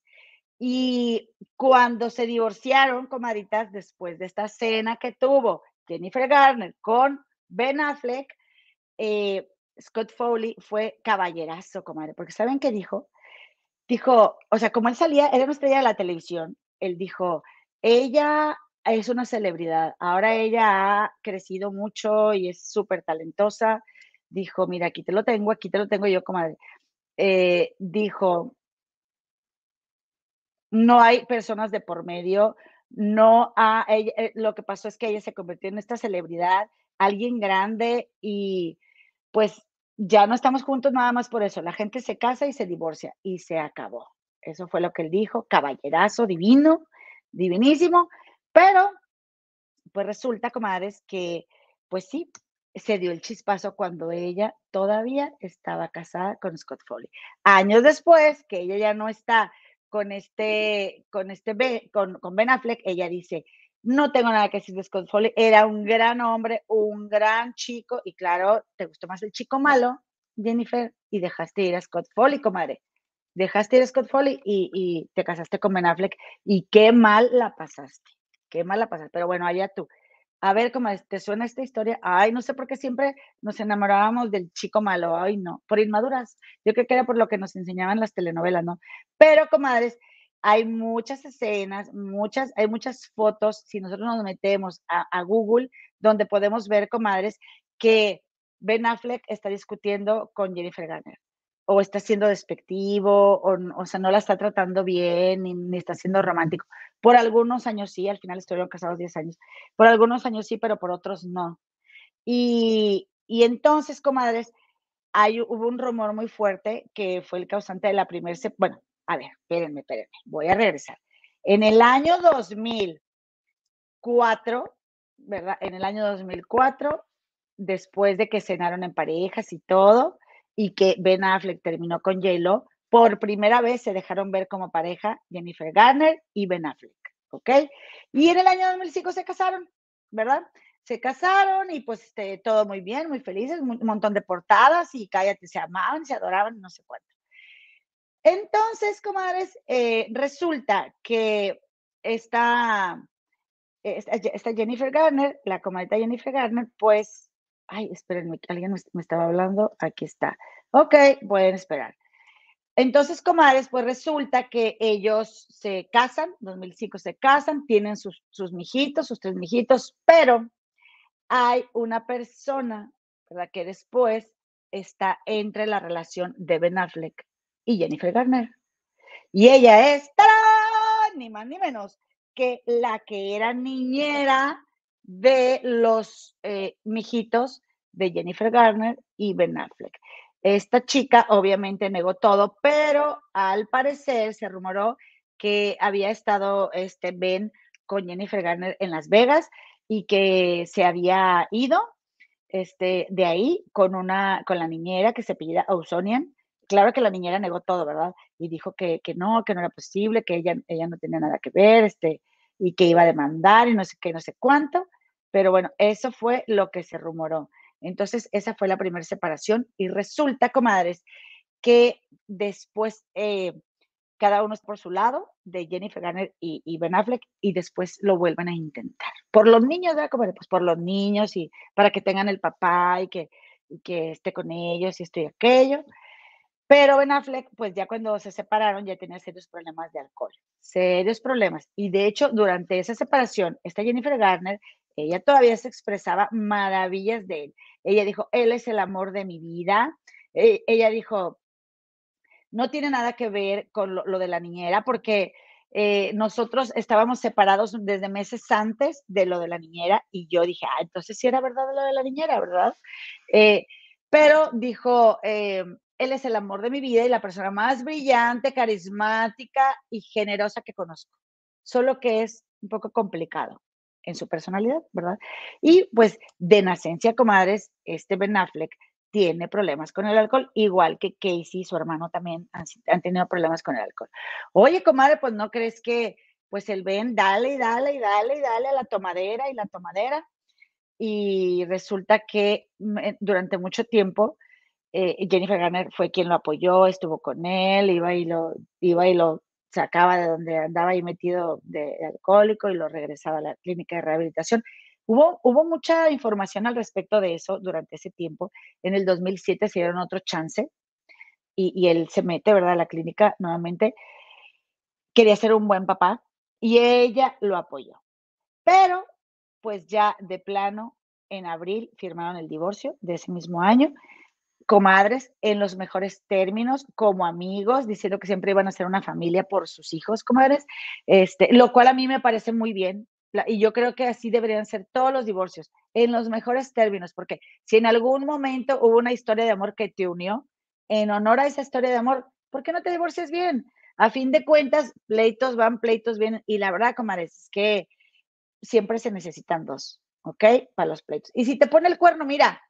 Y cuando se divorciaron, comadritas, después de esta cena que tuvo Jennifer Garner con Ben Affleck, eh, Scott Foley fue caballerazo, comadre, porque ¿saben qué dijo? Dijo, o sea, como él salía, era una estrella de la televisión, él dijo, ella es una celebridad, ahora ella ha crecido mucho y es súper talentosa. Dijo, mira, aquí te lo tengo, aquí te lo tengo yo, comadre. Eh, dijo, no hay personas de por medio, no ha, eh, lo que pasó es que ella se convirtió en esta celebridad, alguien grande y pues ya no estamos juntos nada más por eso, la gente se casa y se divorcia y se acabó. Eso fue lo que él dijo, caballerazo divino, divinísimo, pero pues resulta, comadres, que pues sí, se dio el chispazo cuando ella todavía estaba casada con Scott Foley. Años después, que ella ya no está con este, con este, con, con Ben Affleck, ella dice, no tengo nada que decir de Scott Foley, era un gran hombre, un gran chico, y claro, te gustó más el chico malo, Jennifer, y dejaste ir a Scott Foley, comadre. Dejaste ir a Scott Foley y, y te casaste con Ben Affleck, y qué mal la pasaste, qué mal la pasaste, pero bueno, allá tú a ver cómo te suena esta historia. Ay, no sé por qué siempre nos enamorábamos del chico malo. Ay, no, por inmaduras. Yo creo que era por lo que nos enseñaban las telenovelas, ¿no? Pero, comadres, hay muchas escenas, muchas, hay muchas fotos, si nosotros nos metemos a, a Google, donde podemos ver, comadres, que Ben Affleck está discutiendo con Jennifer Garner o está siendo despectivo, o, o sea, no la está tratando bien, ni, está siendo romántico. Por algunos años sí, al final estuvieron casados 10 años. Por algunos años sí, pero por otros no. Y, y entonces, comadres, hay, hubo un rumor muy fuerte que fue el causante de la primera... Bueno, a ver, espérenme, espérenme, voy a regresar. En el año 2004, ¿verdad? En el año 2004, después de que cenaron en parejas y todo, y que Ben Affleck terminó con J-Lo, por primera vez se dejaron ver como pareja Jennifer Garner y Ben Affleck, ¿ok? Y en el año 2005 se casaron, ¿verdad? Se casaron y pues este, todo muy bien, muy felices, un montón de portadas y cállate, se amaban, se adoraban, no sé cuánto. Entonces, comadres, eh, resulta que esta, esta, esta, Jennifer Garner, la comadita Jennifer Garner, pues Ay, espérenme, alguien me, estaba hablando. Aquí está. Ok, pueden esperar. Entonces, comadres, pues resulta que ellos se casan, 2005 se casan, tienen sus, sus mijitos, sus tres mijitos, pero hay una persona, ¿verdad? Que después está entre la relación de Ben Affleck y Jennifer Garner. Y ella es, ni más ni menos, que la que era niñera de los eh, mijitos de Jennifer Garner y Ben Affleck. Esta chica obviamente negó todo, pero al parecer se rumoró que había estado este Ben con Jennifer Garner en Las Vegas y que se había ido este, de ahí con una, con la niñera que se pide Ausonian. Claro que la niñera negó todo, ¿verdad? Y dijo que, que, no, que no era posible, que ella, ella no tenía nada que ver, este, y que iba a demandar y no sé qué, no sé cuánto. Pero bueno, eso fue lo que se rumoró. Entonces, esa fue la primera separación y resulta, comadres, que después eh, cada uno es por su lado, de Jennifer Garner y, Ben Affleck, y después lo vuelven a intentar. Por los niños, ¿verdad? Como pues por los niños y para que tengan el papá y que, que esté con ellos y esto y aquello. Pero Ben Affleck, pues ya cuando se separaron, ya tenía serios problemas de alcohol, serios problemas. Y de hecho, durante esa separación, esta Jennifer Garner, ella todavía se expresaba maravillas de él. Ella dijo, él es el amor de mi vida. E, ella dijo, no tiene nada que ver con lo, de la niñera, porque eh, nosotros estábamos separados desde meses antes de lo de la niñera y yo dije, ah, entonces sí era verdad lo de la niñera, ¿verdad? Eh, pero dijo, eh, él es el amor de mi vida y la persona más brillante, carismática y generosa que conozco, solo que es un poco complicado en su personalidad, ¿verdad? Y pues de nacencia, comadres, este Ben Affleck tiene problemas con el alcohol, igual que Casey, su hermano también han, tenido problemas con el alcohol. Oye, comadre, pues no crees que pues el Ben dale y dale y dale y dale a la tomadera y la tomadera. Y resulta que durante mucho tiempo eh, Jennifer Garner fue quien lo apoyó, estuvo con él, iba y lo, iba y lo sacaba de donde andaba ahí metido de alcohólico y lo regresaba a la clínica de rehabilitación. Hubo, hubo mucha información al respecto de eso durante ese tiempo. En el 2007 se dieron otro chance y, él se mete, ¿verdad?, a la clínica nuevamente. Quería ser un buen papá y ella lo apoyó. Pero, pues ya de plano, en abril firmaron el divorcio de ese mismo año comadres en los mejores términos, como amigos, diciendo que siempre iban a ser una familia por sus hijos, comadres, este, lo cual a mí me parece muy bien, y yo creo que así deberían ser todos los divorcios, en los mejores términos, porque si en algún momento hubo una historia de amor que te unió, en honor a esa historia de amor, ¿por qué no te divorcias bien? A fin de cuentas, pleitos van, pleitos vienen, y la verdad, comadres, es que siempre se necesitan dos, ¿ok? Para los pleitos. Y si te pone el cuerno, mira,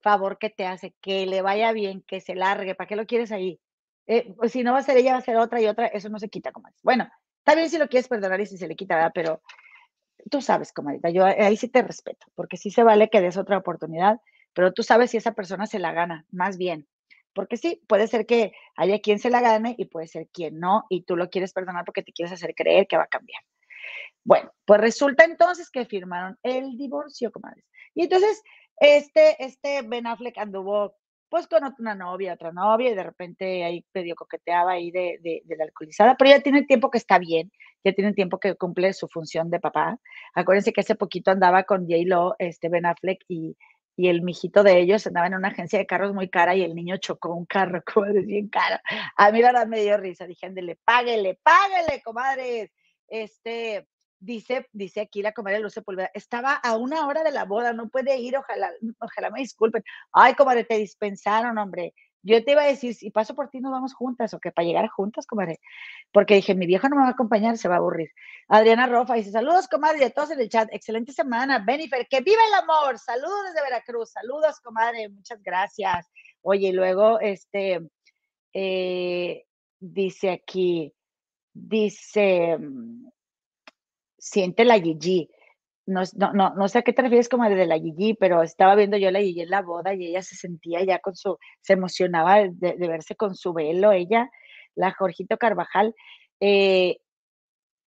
favor que te hace, que le vaya bien, que se largue, ¿para qué lo quieres ahí? Eh, pues si no va a ser ella, va a ser otra y otra, eso no se quita, comadres. Bueno, está bien si lo quieres perdonar y si se le quita, ¿verdad? Pero tú sabes, comadita, yo ahí sí te respeto, porque sí se vale que des otra oportunidad, pero tú sabes si esa persona se la gana, más bien. Porque sí, puede ser que haya quien se la gane y puede ser quien no, y tú lo quieres perdonar porque te quieres hacer creer que va a cambiar. Bueno, pues resulta entonces que firmaron el divorcio, comadres. Y entonces, este, este Ben Affleck anduvo pues con una novia, otra novia, y de repente ahí medio coqueteaba ahí de, de, de, la alcoholizada, pero ya tiene tiempo que está bien, ya tiene tiempo que cumple su función de papá. Acuérdense que hace poquito andaba con J-Lo, este Ben Affleck y, y el mijito de ellos andaba en una agencia de carros muy cara y el niño chocó un carro, comadre, bien caro. A mí la verdad me dio risa, dije, ándele, páguele, páguele, comadres. Este, dice, dice aquí la comadre Luce Pulvera, estaba a una hora de la boda, no puede ir, ojalá, ojalá me disculpen. Ay, comadre, te dispensaron, hombre. Yo te iba a decir, si paso por ti, nos vamos juntas, o que para llegar juntas, comadre. Porque dije, mi viejo no me va a acompañar, se va a aburrir. Adriana Rofa dice, saludos, comadre, a todos en el chat. Excelente semana. Benifer, que viva el amor. Saludos desde Veracruz. Saludos, comadre. Muchas gracias. Oye, y luego, este, eh, dice aquí, dice, siente la Gigi. No, no, no, sé a qué te refieres como de la Gigi, pero estaba viendo yo la Gigi en la boda y ella se sentía ya con su, se emocionaba de, verse con su velo, ella, la Jorgito Carvajal. Eh,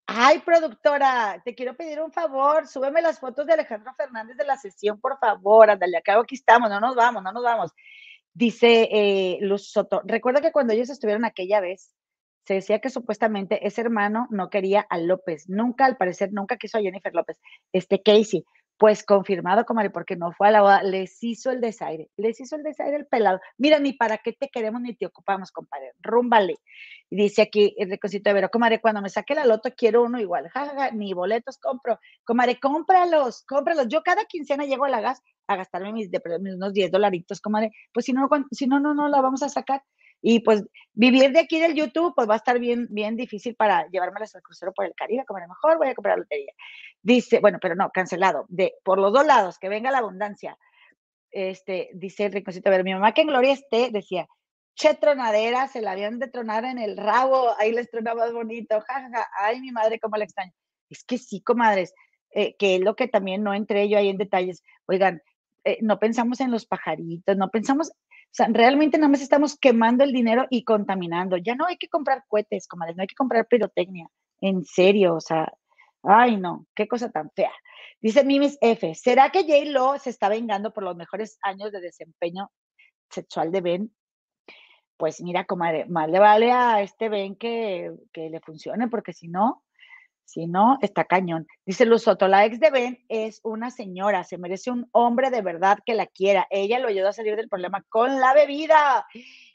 ay, productora, te quiero pedir un favor, súbeme las fotos de Alejandro Fernández de la sesión, por favor, ándale, acá aquí estamos, no nos vamos, no nos vamos. Dice eh, Luz Soto, recuerda que cuando ellos estuvieron aquella vez, se decía que supuestamente ese hermano no quería a López, nunca, al parecer, nunca quiso a Jennifer López, este Casey. Pues confirmado, comadre, porque no fue a la boda, les hizo el desaire, les hizo el desaire el pelado. Mira, ni para qué te queremos ni te ocupamos, compadre, rúmbale. Y dice aquí el recosito de Vero, comadre, cuando me saque la loto quiero uno igual, jajaja, ni boletos compro. Comadre, cómpralos, cómpralos. Yo cada quincena llego a la gas a gastarme mis, de, unos 10 dolaritos, comadre. Pues si no, si no, no, no la vamos a sacar. Y pues vivir de aquí del YouTube, pues va a estar bien, bien difícil para llevármelas al crucero por el Caribe, como a lo mejor voy a comprar lotería. Dice, bueno, pero no, cancelado. De, por los dos lados, que venga la abundancia. Este, dice el rinconcito, a ver, mi mamá que en Gloria esté, decía, che tronadera, se la habían de tronar en el rabo, ahí les tronaba bonito, jajaja, ay, mi madre, cómo la extraño. Es que sí, comadres, eh, que es lo que también no entré yo ahí en detalles. Oigan, eh, no pensamos en los pajaritos, no pensamos, o sea, realmente nada más estamos quemando el dinero y contaminando. Ya no hay que comprar cohetes, comadres, no hay que comprar pirotecnia. En serio, o sea, ay no, qué cosa tan fea. Dice Mimis F, ¿será que J. Lo se está vengando por los mejores años de desempeño sexual de Ben? Pues mira, comadre, más le vale a este Ben que, que le funcione, porque si no, si no, está cañón. Dice Luz Soto, la ex de Ben es una señora, se merece un hombre de verdad que la quiera. Ella lo ayudó a salir del problema con la bebida.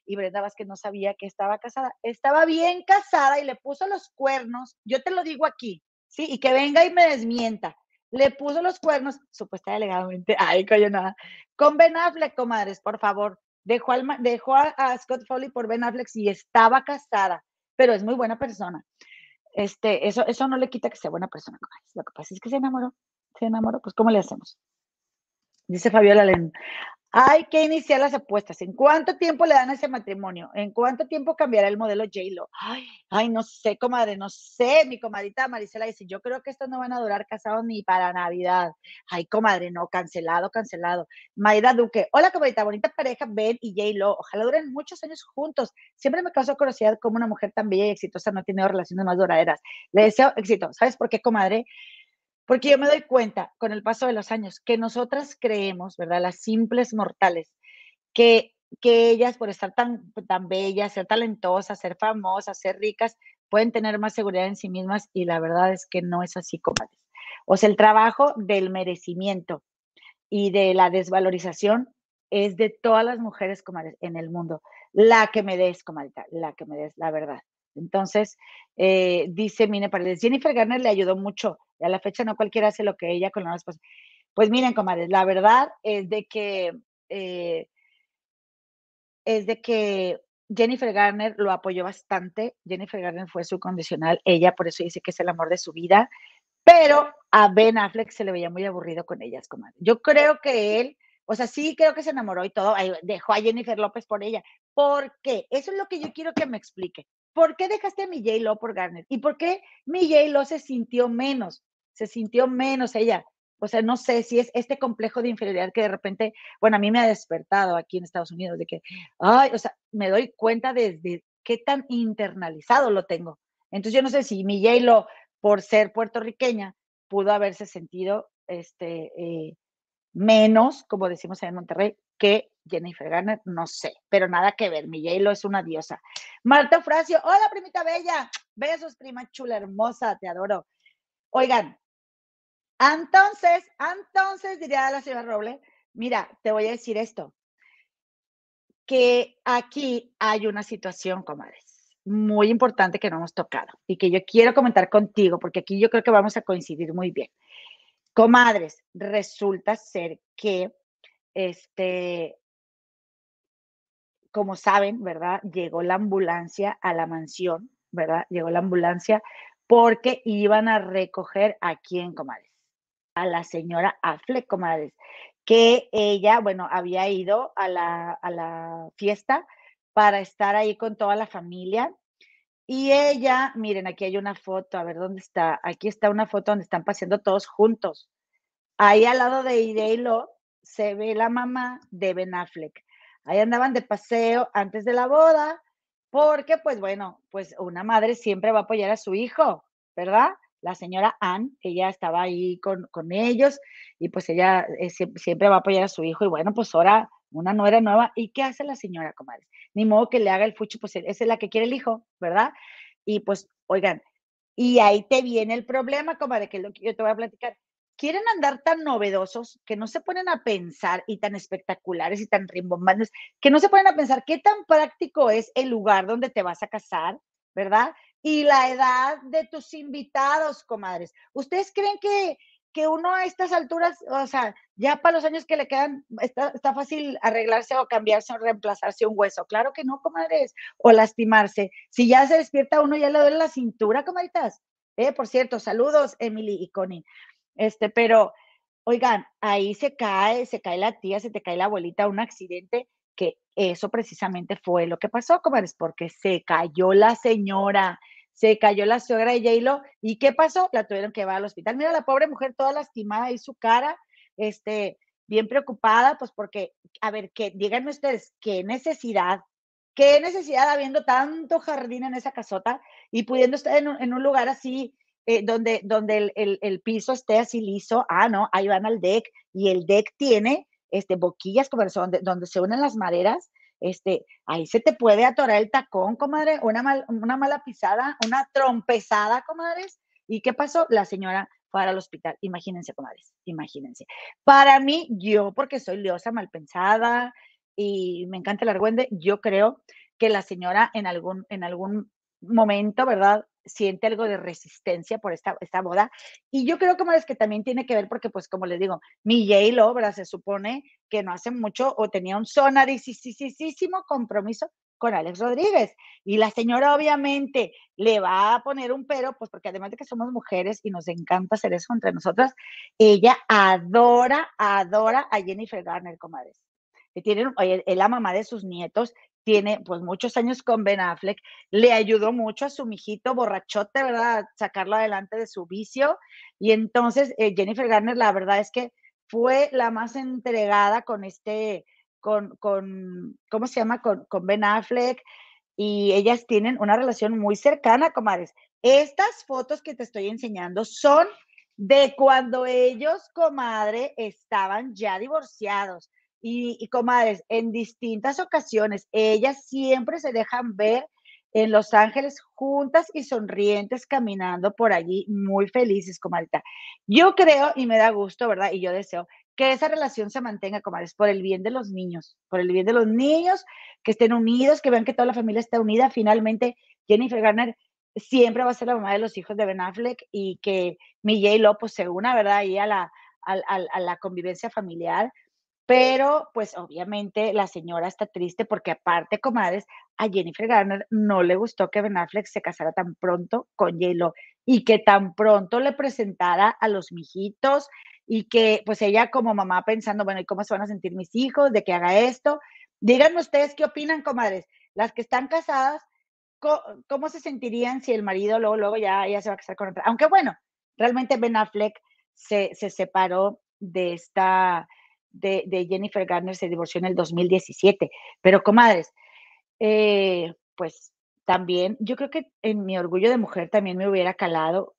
Y Brenda Vázquez no sabía que estaba casada. Estaba bien casada y le puso los cuernos. Yo te lo digo aquí, ¿sí? Y que venga y me desmienta. Le puso los cuernos, supuestamente alegadamente, ay, coño, nada. Con Ben Affleck, comadres, por favor. Dejó, dejó a, a Scott Foley por Ben Affleck y estaba casada, pero es muy buena persona este, eso, eso no le quita que sea buena persona. Lo que pasa es que se enamoró, se enamoró, pues ¿cómo le hacemos? Dice Fabiola Len, hay que iniciar las apuestas. ¿En cuánto tiempo le dan ese matrimonio? ¿En cuánto tiempo cambiará el modelo J-Lo? Ay, ay, no sé, comadre, no sé. Mi comadita Marisela dice, yo creo que estos no van a durar casados ni para Navidad. Ay, comadre, no, cancelado, cancelado. Maida Duque, hola comadita, bonita pareja, Ben y J-Lo. Ojalá duren muchos años juntos. Siempre me causó curiosidad cómo una mujer tan bella y exitosa no tiene relaciones más duraderas. Le deseo éxito. ¿Sabes por qué, comadre? Porque yo me doy cuenta con el paso de los años que nosotras creemos, ¿verdad? Las simples mortales, que, que ellas por estar tan, tan bellas, ser talentosas, ser famosas, ser ricas, pueden tener más seguridad en sí mismas y la verdad es que no es así, comadres. O sea, el trabajo del merecimiento y de la desvalorización es de todas las mujeres, comadres, en el mundo. La que me des, comadita, la que me des, la verdad. Entonces, eh, dice Mine Paredes, Jennifer Garner le ayudó mucho a la fecha no cualquiera hace lo que ella con la esposa. Pues miren, comadres, la verdad es de que eh, es de que Jennifer Garner lo apoyó bastante. Jennifer Garner fue su condicional. Ella por eso dice que es el amor de su vida. Pero a Ben Affleck se le veía muy aburrido con ellas, comadre. Yo creo que él, o sea, sí creo que se enamoró y todo. Dejó a Jennifer López por ella. ¿Por qué? Eso es lo que yo quiero que me explique. ¿Por qué dejaste a mi J-Lo por Garner? ¿Y por qué mi J-Lo se sintió menos? Se sintió menos ella. O sea, no sé si es este complejo de inferioridad que de repente, bueno, a mí me ha despertado aquí en Estados Unidos, de que, ay, o sea, me doy cuenta desde qué tan internalizado lo tengo. Entonces yo no sé si mi J-Lo, por ser puertorriqueña, pudo haberse sentido este, eh, menos, como decimos en Monterrey, que Jennifer Garner, no sé, pero nada que ver, mi J-Lo es una diosa. Marta Fracio, hola primita bella, besos prima chula, hermosa, te adoro. Oigan, entonces, entonces diría la señora Roble, mira, te voy a decir esto, que aquí hay una situación, comadres, muy importante que no hemos tocado y que yo quiero comentar contigo, porque aquí yo creo que vamos a coincidir muy bien. Comadres, resulta ser que este, como saben, ¿verdad? Llegó la ambulancia a la mansión, ¿verdad? Llegó la ambulancia porque iban a recoger a quién, comadres, a la señora Affleck, comadres, que ella, bueno, había ido a la, a la fiesta para estar ahí con toda la familia. Y ella, miren, aquí hay una foto, a ver dónde está. Aquí está una foto donde están paseando todos juntos. Ahí al lado de Ideilo se ve la mamá de Ben Affleck. Ahí andaban de paseo antes de la boda, porque pues bueno, pues una madre siempre va a apoyar a su hijo, ¿verdad? La señora Ann, ella estaba ahí con, ellos y pues ella eh, siempre va a apoyar a su hijo y bueno, pues ahora una nuera nueva. ¿Y qué hace la señora, comadre? Ni modo que le haga el fucho, pues es la que quiere el hijo, ¿verdad? Y pues, oigan, y ahí te viene el problema, comadre, que es lo que yo te voy a platicar quieren andar tan novedosos que no se ponen a pensar y tan espectaculares y tan rimbombantes que no se ponen a pensar qué tan práctico es el lugar donde te vas a casar, ¿verdad? Y la edad de tus invitados, comadres. ¿Ustedes creen que, que uno a estas alturas, o sea, ya para los años que le quedan, está, está fácil arreglarse o cambiarse o reemplazarse un hueso. Claro que no, comadres, o lastimarse. Si ya se despierta uno, ya le duele la cintura, comadritas. Eh, por cierto, saludos, Emily y Connie. Este, pero, oigan, ahí se cae, se cae la tía, se te cae la abuelita, un accidente, que eso precisamente fue lo que pasó, comadres, porque se cayó la señora se cayó la suegra de J-Lo. ¿Y qué pasó? La tuvieron que llevar al hospital. Mira la pobre mujer toda lastimada y su cara, este, bien preocupada, pues porque, a ver, que díganme ustedes, qué necesidad, qué necesidad habiendo tanto jardín en esa casota y pudiendo estar en un, lugar así, eh, donde, donde el, piso esté así liso. Ah, no, ahí van al deck y el deck tiene este, boquillas como donde, donde se unen las maderas este, ahí se te puede atorar el tacón, comadre, una, una mala pisada, una trompezada, comadres. ¿Y qué pasó? La señora fue al hospital. Imagínense, comadres, imagínense. Para mí, yo, porque soy liosa, mal pensada y me encanta el argüende, yo creo que la señora en algún, en algún momento, ¿verdad? Siente algo de resistencia por esta, esta boda. Y yo creo como es que también tiene que ver porque, pues, como les digo, mi J-Lo. Se supone que no hace mucho o tenía un sonarisísimo compromiso con Alex Rodríguez. Y la señora obviamente le va a poner un pero, pues porque además de que somos mujeres y nos encanta hacer eso entre nosotras, ella adora, adora a Jennifer Garner, comadres. Que tienen, es la mamá de sus nietos tiene pues muchos años con Ben Affleck, le ayudó mucho a su mijito borrachote, ¿verdad? Sacarlo adelante de su vicio. Y entonces eh, Jennifer Garner, la verdad es que fue la más entregada con este, con, con ¿cómo se llama? Con, con Ben Affleck. Y ellas tienen una relación muy cercana, comadres. Estas fotos que te estoy enseñando son de cuando ellos, comadre, estaban ya divorciados. Y, comadres, en distintas ocasiones, ellas siempre se dejan ver en Los Ángeles juntas y sonrientes caminando por allí, muy felices, comadita. Yo creo y me da gusto, ¿verdad? Y yo deseo que esa relación se mantenga, comadres, por el bien de los niños, por el bien de los niños, que estén unidos, que vean que toda la familia está unida. Finalmente, Jennifer Garner siempre va a ser la mamá de los hijos de Ben Affleck y que mi J. Lo pues, se una, ¿verdad? Ahí a la convivencia familiar. Pero, pues obviamente la señora está triste porque aparte, comadres, a Jennifer Garner no le gustó que Ben Affleck se casara tan pronto con J-Lo y que tan pronto le presentara a los mijitos y que pues ella como mamá pensando, bueno, ¿y cómo se van a sentir mis hijos de que haga esto? Díganme ustedes qué opinan, comadres. Las que están casadas, ¿cómo, se sentirían si el marido luego, luego ya, ya se va a casar con otra? Aunque bueno, realmente Ben Affleck se, se separó de esta de, Jennifer Garner se divorció en el 2017. Pero, comadres, eh, pues también, yo creo que en mi orgullo de mujer también me hubiera calado,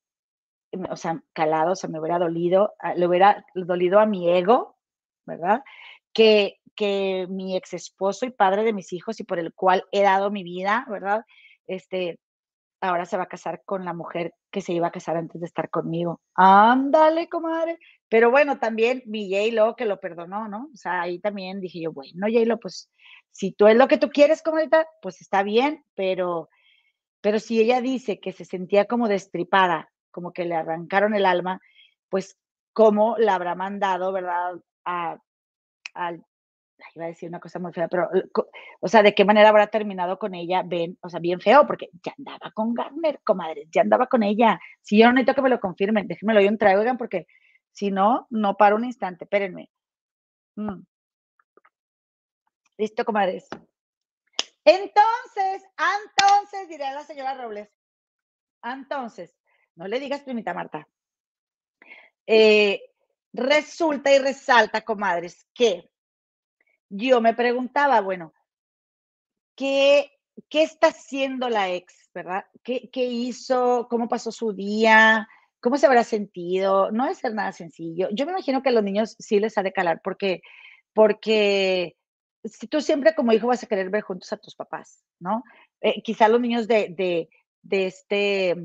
o sea, calado, o sea, me hubiera dolido, ah, le hubiera dolido a mi ego, ¿verdad? Que, que mi ex esposo y padre de mis hijos y por el cual he dado mi vida, ¿verdad? Este, ahora se va a casar con la mujer que se iba a casar antes de estar conmigo. Ándale, comadre. Pero bueno, también mi J-Lo que lo perdonó, ¿no? O sea, ahí también dije yo, bueno, J-Lo, pues si tú es lo que tú quieres, comadre, pues está bien, pero, pero si ella dice que se sentía como destripada, como que le arrancaron el alma, pues cómo la habrá mandado, ¿verdad? A, al iba a decir una cosa muy fea, pero, o sea, ¿de qué manera habrá terminado con ella? Ven, o sea, bien feo, porque ya andaba con Garner, comadre, ya andaba con ella. Si yo no necesito que me lo confirmen, déjenmelo yo un trago, oigan, porque si no, no paro un instante, espérenme. Mm. Listo, comadres. Entonces, entonces, dirá la señora Robles, entonces, no le digas primita Marta. Eh, resulta y resalta, comadres, que yo me preguntaba, bueno, ¿qué, qué está haciendo la ex, verdad? ¿Qué, ¿Qué, hizo? ¿Cómo pasó su día? ¿Cómo se habrá sentido? No es ser nada sencillo. Yo me imagino que a los niños sí les ha de calar porque, porque si tú siempre como hijo vas a querer ver juntos a tus papás, ¿no? Eh, quizá los niños de, de, de este,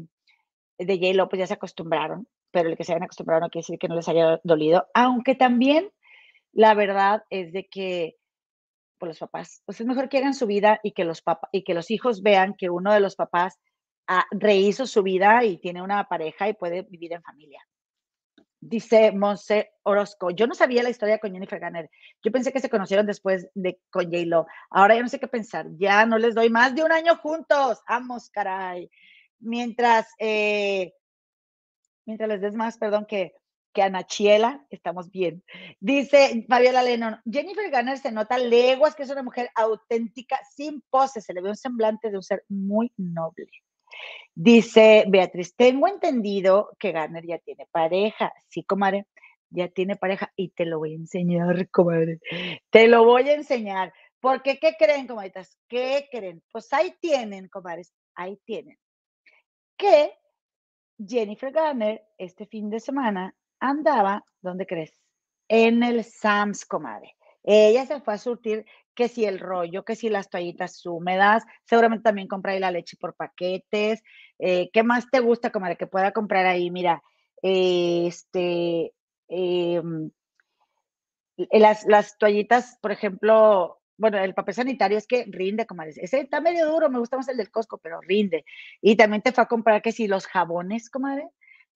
de J-Lo pues ya se acostumbraron, pero el que se hayan acostumbrado no quiere decir que no les haya dolido, aunque también la verdad es de que por pues, los papás, pues es mejor que hagan su vida y que los y que los hijos vean que uno de los papás ha, rehizo su vida y tiene una pareja y puede vivir en familia. Dice Monse Orozco, yo no sabía la historia con Jennifer Garner. Yo pensé que se conocieron después de con J-Lo. Ahora ya no sé qué pensar. Ya no les doy más de un año juntos. Vamos, caray. Mientras, eh, mientras les des más, perdón, que, que Ana Chiela, estamos bien. Dice Fabiola Lennon, Jennifer Garner se nota leguas que es una mujer auténtica, sin pose, se le ve un semblante de un ser muy noble. Dice Beatriz, tengo entendido que Garner ya tiene pareja. Sí, comadre, ya tiene pareja y te lo voy a enseñar, comadre. Te lo voy a enseñar. Porque, ¿qué creen, comadritas? ¿Qué creen? Pues ahí tienen, comadres, ahí tienen. Que Jennifer Garner este fin de semana andaba, ¿dónde crees? En el Sams, comadre. Ella se fue a surtir que si el rollo, que si las toallitas húmedas, seguramente también compra ahí la leche por paquetes. Eh, ¿Qué más te gusta, comadre, que pueda comprar ahí? Mira, este, em, las, las toallitas, por ejemplo, bueno, el papel sanitario es que rinde, comadre. Ese está medio duro, me gusta más el del Costco, pero rinde. Y también te fue a comprar que si los jabones, comadre,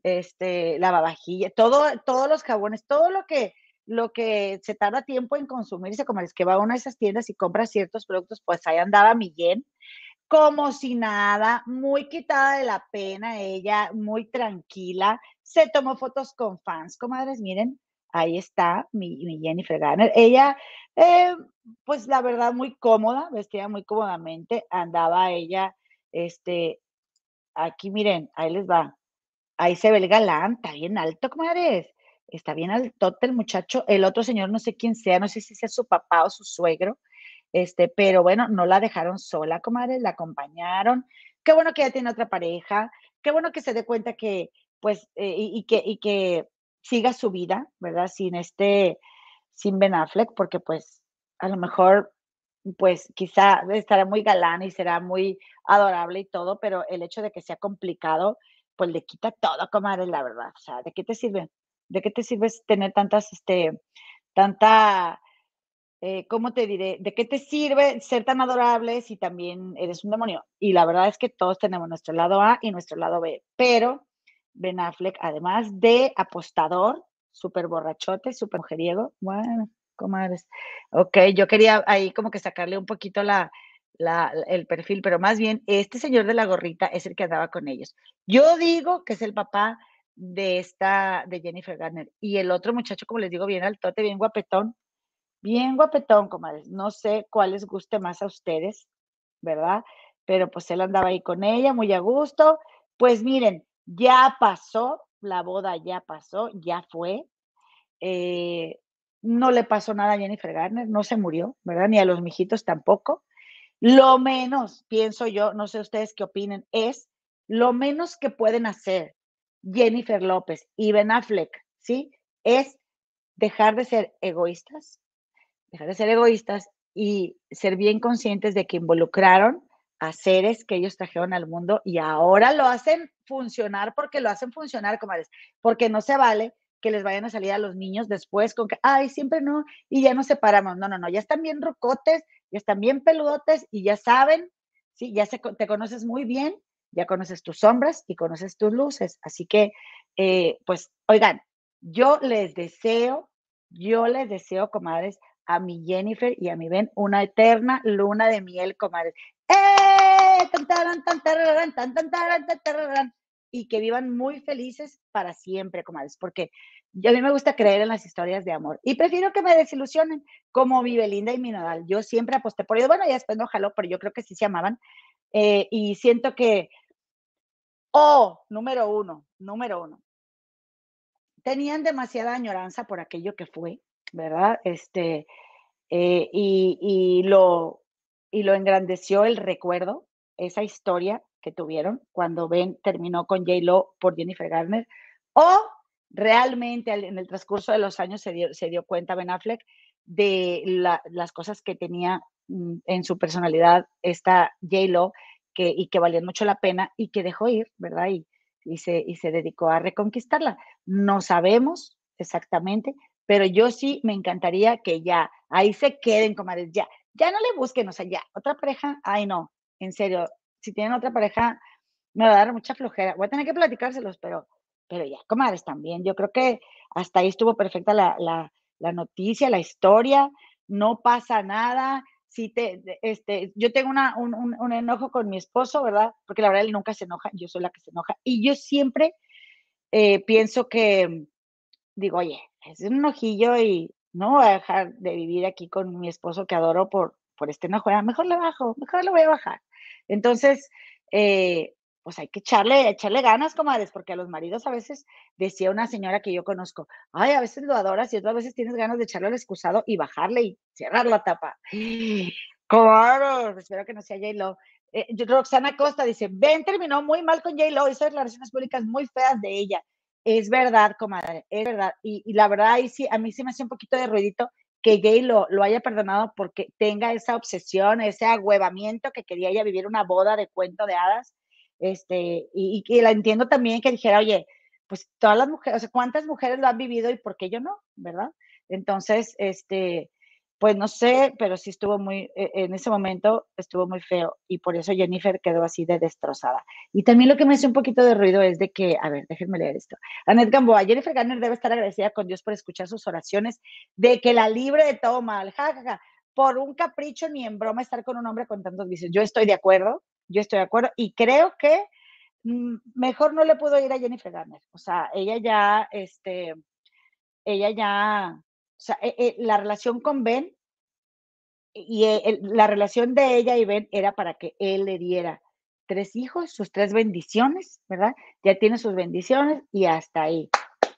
este, lavavajilla, todo, todos los jabones, todo lo que lo que se tarda tiempo en consumirse, como es que va a una de esas tiendas y compra ciertos productos, pues ahí andaba Miguel, como si nada, muy quitada de la pena, ella muy tranquila, se tomó fotos con fans, comadres, miren, ahí está mi, mi Jennifer Garner. Ella, eh, pues la verdad, muy cómoda, vestía muy cómodamente, andaba ella, este, aquí miren, ahí les va, ahí se ve el galán, está bien alto, comadres está bien altote el muchacho, el otro señor no sé quién sea, no sé si sea su papá o su suegro, este, pero bueno, no la dejaron sola, comadre, la acompañaron. Qué bueno que ya tiene otra pareja, qué bueno que se dé cuenta que, pues, eh, y, que, y que siga su vida, ¿verdad? Sin este, sin Ben Affleck, porque pues a lo mejor, pues quizá estará muy galán y será muy adorable y todo, pero el hecho de que sea complicado, pues le quita todo, comadre, la verdad. O sea, ¿de qué te sirve? ¿De qué te sirve tener tantas, este, tanta, eh, ¿cómo te diré? ¿De qué te sirve ser tan adorable si también eres un demonio? Y la verdad es que todos tenemos nuestro lado A y nuestro lado B, pero Ben Affleck, además de apostador, súper borrachote, súper mujeriego, bueno, comadres. Ok, yo quería ahí como que sacarle un poquito la, la, el perfil, pero más bien este señor de la gorrita es el que andaba con ellos. Yo digo que es el papá de esta, de Jennifer Garner. Y el otro muchacho, como les digo, bien altote, bien guapetón, bien guapetón, comadres. No sé cuál les guste más a ustedes, ¿verdad? Pero pues él andaba ahí con ella, muy a gusto. Pues miren, ya pasó, la boda ya pasó, ya fue. Eh, no le pasó nada a Jennifer Garner, no se murió, ¿verdad? Ni a los mijitos tampoco. Lo menos, pienso yo, no sé ustedes qué opinen, es lo menos que pueden hacer Jennifer López y Ben Affleck, ¿sí? Es dejar de ser egoístas, dejar de ser egoístas y ser bien conscientes de que involucraron a seres que ellos trajeron al mundo y ahora lo hacen funcionar porque lo hacen funcionar, comadres, porque no se vale que les vayan a salir a los niños después con que, ay, siempre no, y ya nos separamos. No, no, no, ya están bien rocotes, ya están bien peludotes y ya saben, sí, ya se, te conoces muy bien ya conoces tus sombras y conoces tus luces. Así que, eh, pues, oigan, yo les deseo, yo les deseo, comadres, a mi Jennifer y a mi Ben una eterna luna de miel, comadres. ¡Eh! y que vivan muy felices para siempre, comadres, porque a mí me gusta creer en las historias de amor y prefiero que me desilusionen como mi Belinda y mi Nadal. Yo siempre aposté por ellos. Bueno, ya después no jaló, pero yo creo que sí se amaban. Eh, y siento que Oh, número uno, número uno. Tenían demasiada añoranza por aquello que fue, ¿verdad? Este, eh, y, lo, y lo engrandeció el recuerdo, esa historia que tuvieron cuando Ben terminó con J-Lo por Jennifer Garner, o realmente en el transcurso de los años se dio, se dio cuenta Ben Affleck de las cosas que tenía mm, en su personalidad esta J-Lo que, y que valían mucho la pena y que dejó ir, ¿verdad? Y, y, se, y se dedicó a reconquistarla. No sabemos exactamente, pero yo sí me encantaría que ya ahí se queden, comadres, ya, ya no le busquen, o sea, ya, otra pareja, ay no, en serio, si tienen otra pareja, me va a dar mucha flojera. Voy a tener que platicárselos, pero pero ya, comadres, también. Yo creo que hasta ahí estuvo perfecta la, la, la noticia, la historia, no pasa nada. Si te, este, yo tengo una, un, un, enojo con mi esposo, ¿verdad? Porque la verdad él nunca se enoja, yo soy la que se enoja. Y yo siempre eh, pienso que, digo, oye, es un enojillo y no voy a dejar de vivir aquí con mi esposo que adoro por, por este enojo. Mejor le bajo, mejor le voy a bajar. Entonces, eh, pues hay que echarle, echarle ganas, comadres, porque a los maridos a veces, decía una señora que yo conozco, ay, a veces lo adoras y otras veces tienes ganas de echarle al excusado y bajarle y cerrar la tapa. Comadres, espero que no sea J-Lo. Eh, Roxana Costa dice, Ben terminó muy mal con J-Lo, hizo declaraciones públicas muy feas de ella. Es verdad, comadre, es verdad. Y, la verdad, ahí sí, a mí sí me hace un poquito de ruidito que Gay lo, lo haya perdonado porque tenga esa obsesión, ese agüevamiento que quería ella vivir una boda de cuento de hadas este, y, y, la entiendo también que dijera, oye, pues todas las mujeres, o sea, ¿cuántas mujeres lo han vivido y por qué yo no? ¿Verdad? Entonces, este, pues no sé, pero sí estuvo muy, e, en ese momento estuvo muy feo y por eso Jennifer quedó así de destrozada. Y también lo que me hace un poquito de ruido es de que, a ver, déjenme leer esto. Annette Gamboa, Jennifer Garner debe estar agradecida con Dios por escuchar sus oraciones de que la libre de todo mal, jajaja, por un capricho ni en broma estar con un hombre con tantos vicios. Yo estoy de acuerdo, yo estoy de acuerdo y creo que mm, mejor no le pudo ir a Jennifer Garner. O sea, ella ya, este, ella ya, o sea, e, e, la relación con Ben y e, la relación de ella y Ben era para que él le diera tres hijos, sus tres bendiciones, ¿verdad? Ya tiene sus bendiciones y hasta ahí.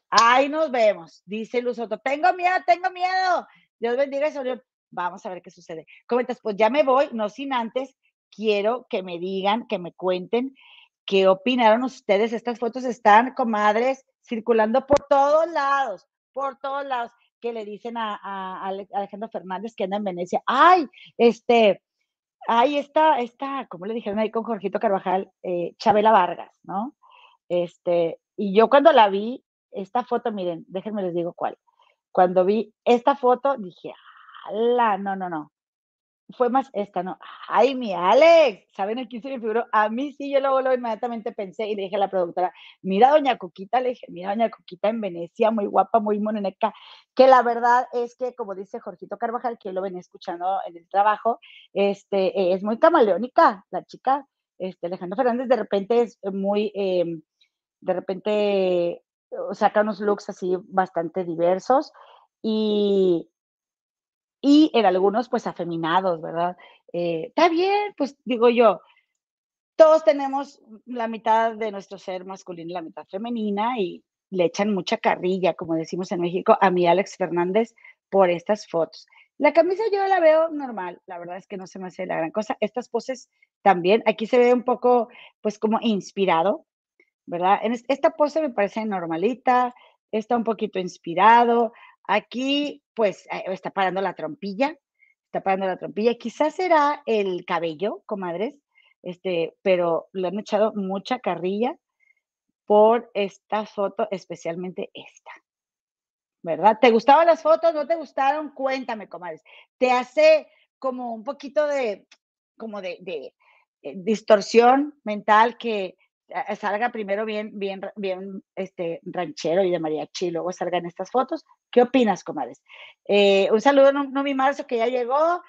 Ahí nos vemos, dice Luz Soto. Tengo miedo, tengo miedo. Dios bendiga Señor. Vamos a ver qué sucede. Comentas, pues ya me voy, no sin antes quiero que me digan, que me cuenten qué opinaron ustedes. Estas fotos están, comadres, circulando por todos lados, por todos lados, que le dicen a, Alejandro Fernández que anda en Venecia. Ay, este, ay, está, está, como le dijeron ahí con Jorgito Carvajal, eh, Chabela Vargas, ¿no? Este, y yo cuando la vi, esta foto, miren, déjenme les digo cuál. Cuando vi esta foto, dije, ala, no, no, no fue más esta, ¿no? Ay, mi Alex, ¿saben a quién se me figuró? A mí sí, yo luego, luego inmediatamente pensé y le dije a la productora, mira doña Coquita, le dije, mira doña Coquita en Venecia, muy guapa, muy moneneca, que la verdad es que, como dice Jorgito Carvajal, que yo lo venía escuchando en el trabajo, este, es muy camaleónica la chica, este, Alejandro Fernández de repente es muy, em, de repente saca unos looks así bastante diversos y, y en algunos pues afeminados, ¿verdad? Eh, está bien, pues digo yo, todos tenemos la mitad de nuestro ser masculino y la mitad femenina y le echan mucha carrilla, como decimos en México, a mi Alex Fernández por estas fotos. La camisa yo la veo normal, la verdad es que no se me hace la gran cosa. Estas poses también, aquí se ve un poco, pues como inspirado, ¿verdad? En esta pose me parece normalita, está un poquito inspirado. Aquí, pues, eh, está parando la trompilla, está parando la trompilla. Quizás será el cabello, comadres, este, pero le han echado mucha carrilla por esta foto, especialmente esta. ¿Verdad? ¿Te gustaban las fotos? ¿No te gustaron? Cuéntame, comadres. ¿Te hace como un poquito de, como de, eh, distorsión mental que salga primero bien, bien, bien este, ranchero y de mariachi, luego salgan estas fotos. ¿Qué opinas, comadres? Eh, un saludo a Nomi Marzo, que ya llegó.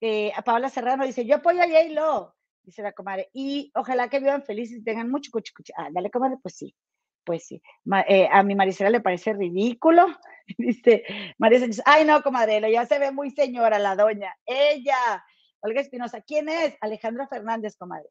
Eh, a Paola Serrano dice, yo apoyo a J-Lo, dice la comadre, y ojalá que vivan felices y tengan mucho cuchi, Ah, dale, comadre, pues sí, pues sí. Eh, a mi Maricela le parece ridículo. dice María Sánchez, ay no, comadre, ya se ve muy señora la doña. Ella, Olga Espinosa, ¿quién es? Alejandra Fernández, comadre.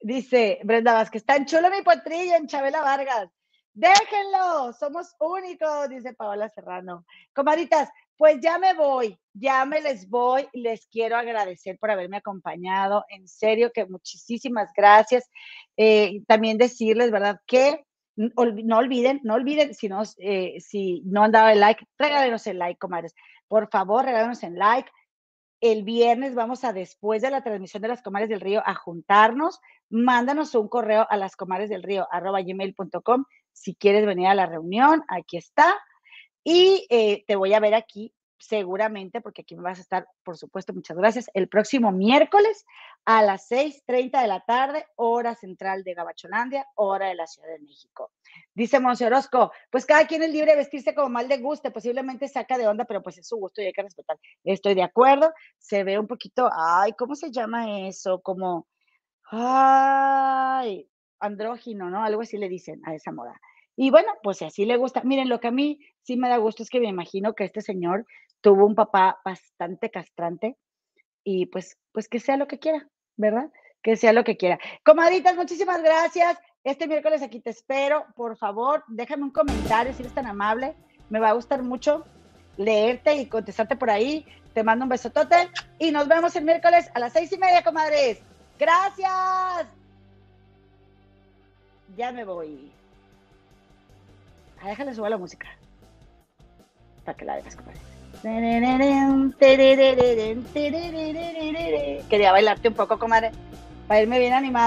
Dice Brenda Vázquez, tan chulo mi potrillo en Chabela Vargas. Déjenlo, somos únicos, dice Paola Serrano. Comaditas, pues ya me voy, ya me les voy. Les quiero agradecer por haberme acompañado. En serio que muchísimas gracias. Eh, también decirles, ¿verdad? Que no olviden, no olviden, si no, eh, si no han dado el like, regálenos el like, comadres. Por favor, regálenos el like. El viernes vamos a, después de la transmisión de las Comares del Río, a juntarnos. Mándanos un correo a las comares del río, arroba gmail.com. Si quieres venir a la reunión, aquí está. Y eh, te voy a ver aquí seguramente, porque aquí me vas a estar, por supuesto, muchas gracias, el próximo miércoles a las 6.30 de la tarde, hora central de Gabacholandia, hora de la Ciudad de México. Dice Monse Orozco, pues cada quien es libre de vestirse como mal de guste, posiblemente saca de onda, pero pues es su gusto y hay que respetar. Estoy de acuerdo, se ve un poquito, ay, ¿cómo se llama eso? Como, ay, andrógino, ¿no? Algo así le dicen a esa moda. Y bueno, pues si así le gusta. Miren, lo que a mí sí me da gusto es que me imagino que este señor tuvo un papá bastante castrante y pues, pues que sea lo que quiera, ¿verdad? Que sea lo que quiera. Comaditas, muchísimas gracias. Este miércoles aquí te espero. Por favor, déjame un comentario si eres tan amable. Me va a gustar mucho leerte y contestarte por ahí. Te mando un besotote y nos vemos el miércoles a las seis y media, comadres. Gracias. Ya me voy. Ah, déjale subir la música. Para que la veas, comadre. Quería bailarte un poco, comadre, para irme bien animada.